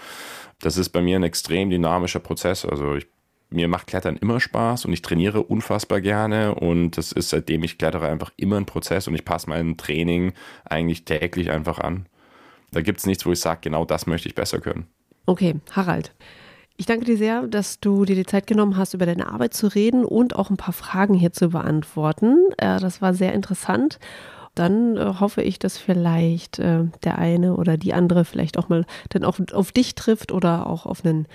[SPEAKER 1] das ist bei mir ein extrem dynamischer Prozess. Also ich mir macht Klettern immer Spaß und ich trainiere unfassbar gerne und das ist seitdem ich klettere einfach immer ein Prozess und ich passe mein Training eigentlich täglich einfach an. Da gibt es nichts, wo ich sage, genau das möchte ich besser können.
[SPEAKER 2] Okay, Harald. Ich danke dir sehr, dass du dir die Zeit genommen hast, über deine Arbeit zu reden und auch ein paar Fragen hier zu beantworten. Äh, das war sehr interessant. Dann äh, hoffe ich, dass vielleicht äh, der eine oder die andere vielleicht auch mal dann auch auf dich trifft oder auch auf einen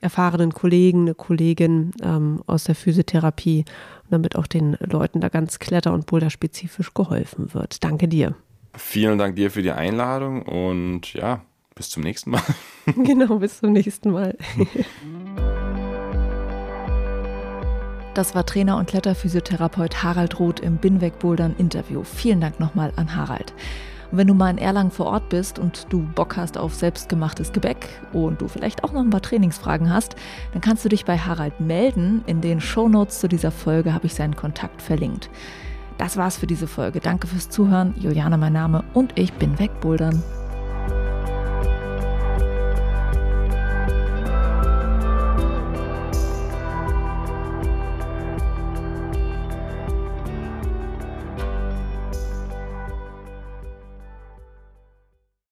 [SPEAKER 2] erfahrenen Kollegen, eine Kollegin ähm, aus der Physiotherapie, damit auch den Leuten da ganz kletter- und boulderspezifisch geholfen wird. Danke dir.
[SPEAKER 1] Vielen Dank dir für die Einladung und ja, bis zum nächsten Mal.
[SPEAKER 2] genau, bis zum nächsten Mal. Das war Trainer und Kletterphysiotherapeut Harald Roth im Binweg Bouldern Interview. Vielen Dank nochmal an Harald. Und wenn du mal in Erlangen vor Ort bist und du Bock hast auf selbstgemachtes Gebäck und du vielleicht auch noch ein paar Trainingsfragen hast, dann kannst du dich bei Harald melden. In den Shownotes zu dieser Folge habe ich seinen Kontakt verlinkt. Das war's für diese Folge. Danke fürs Zuhören. Juliane mein Name und ich bin wegbouldern.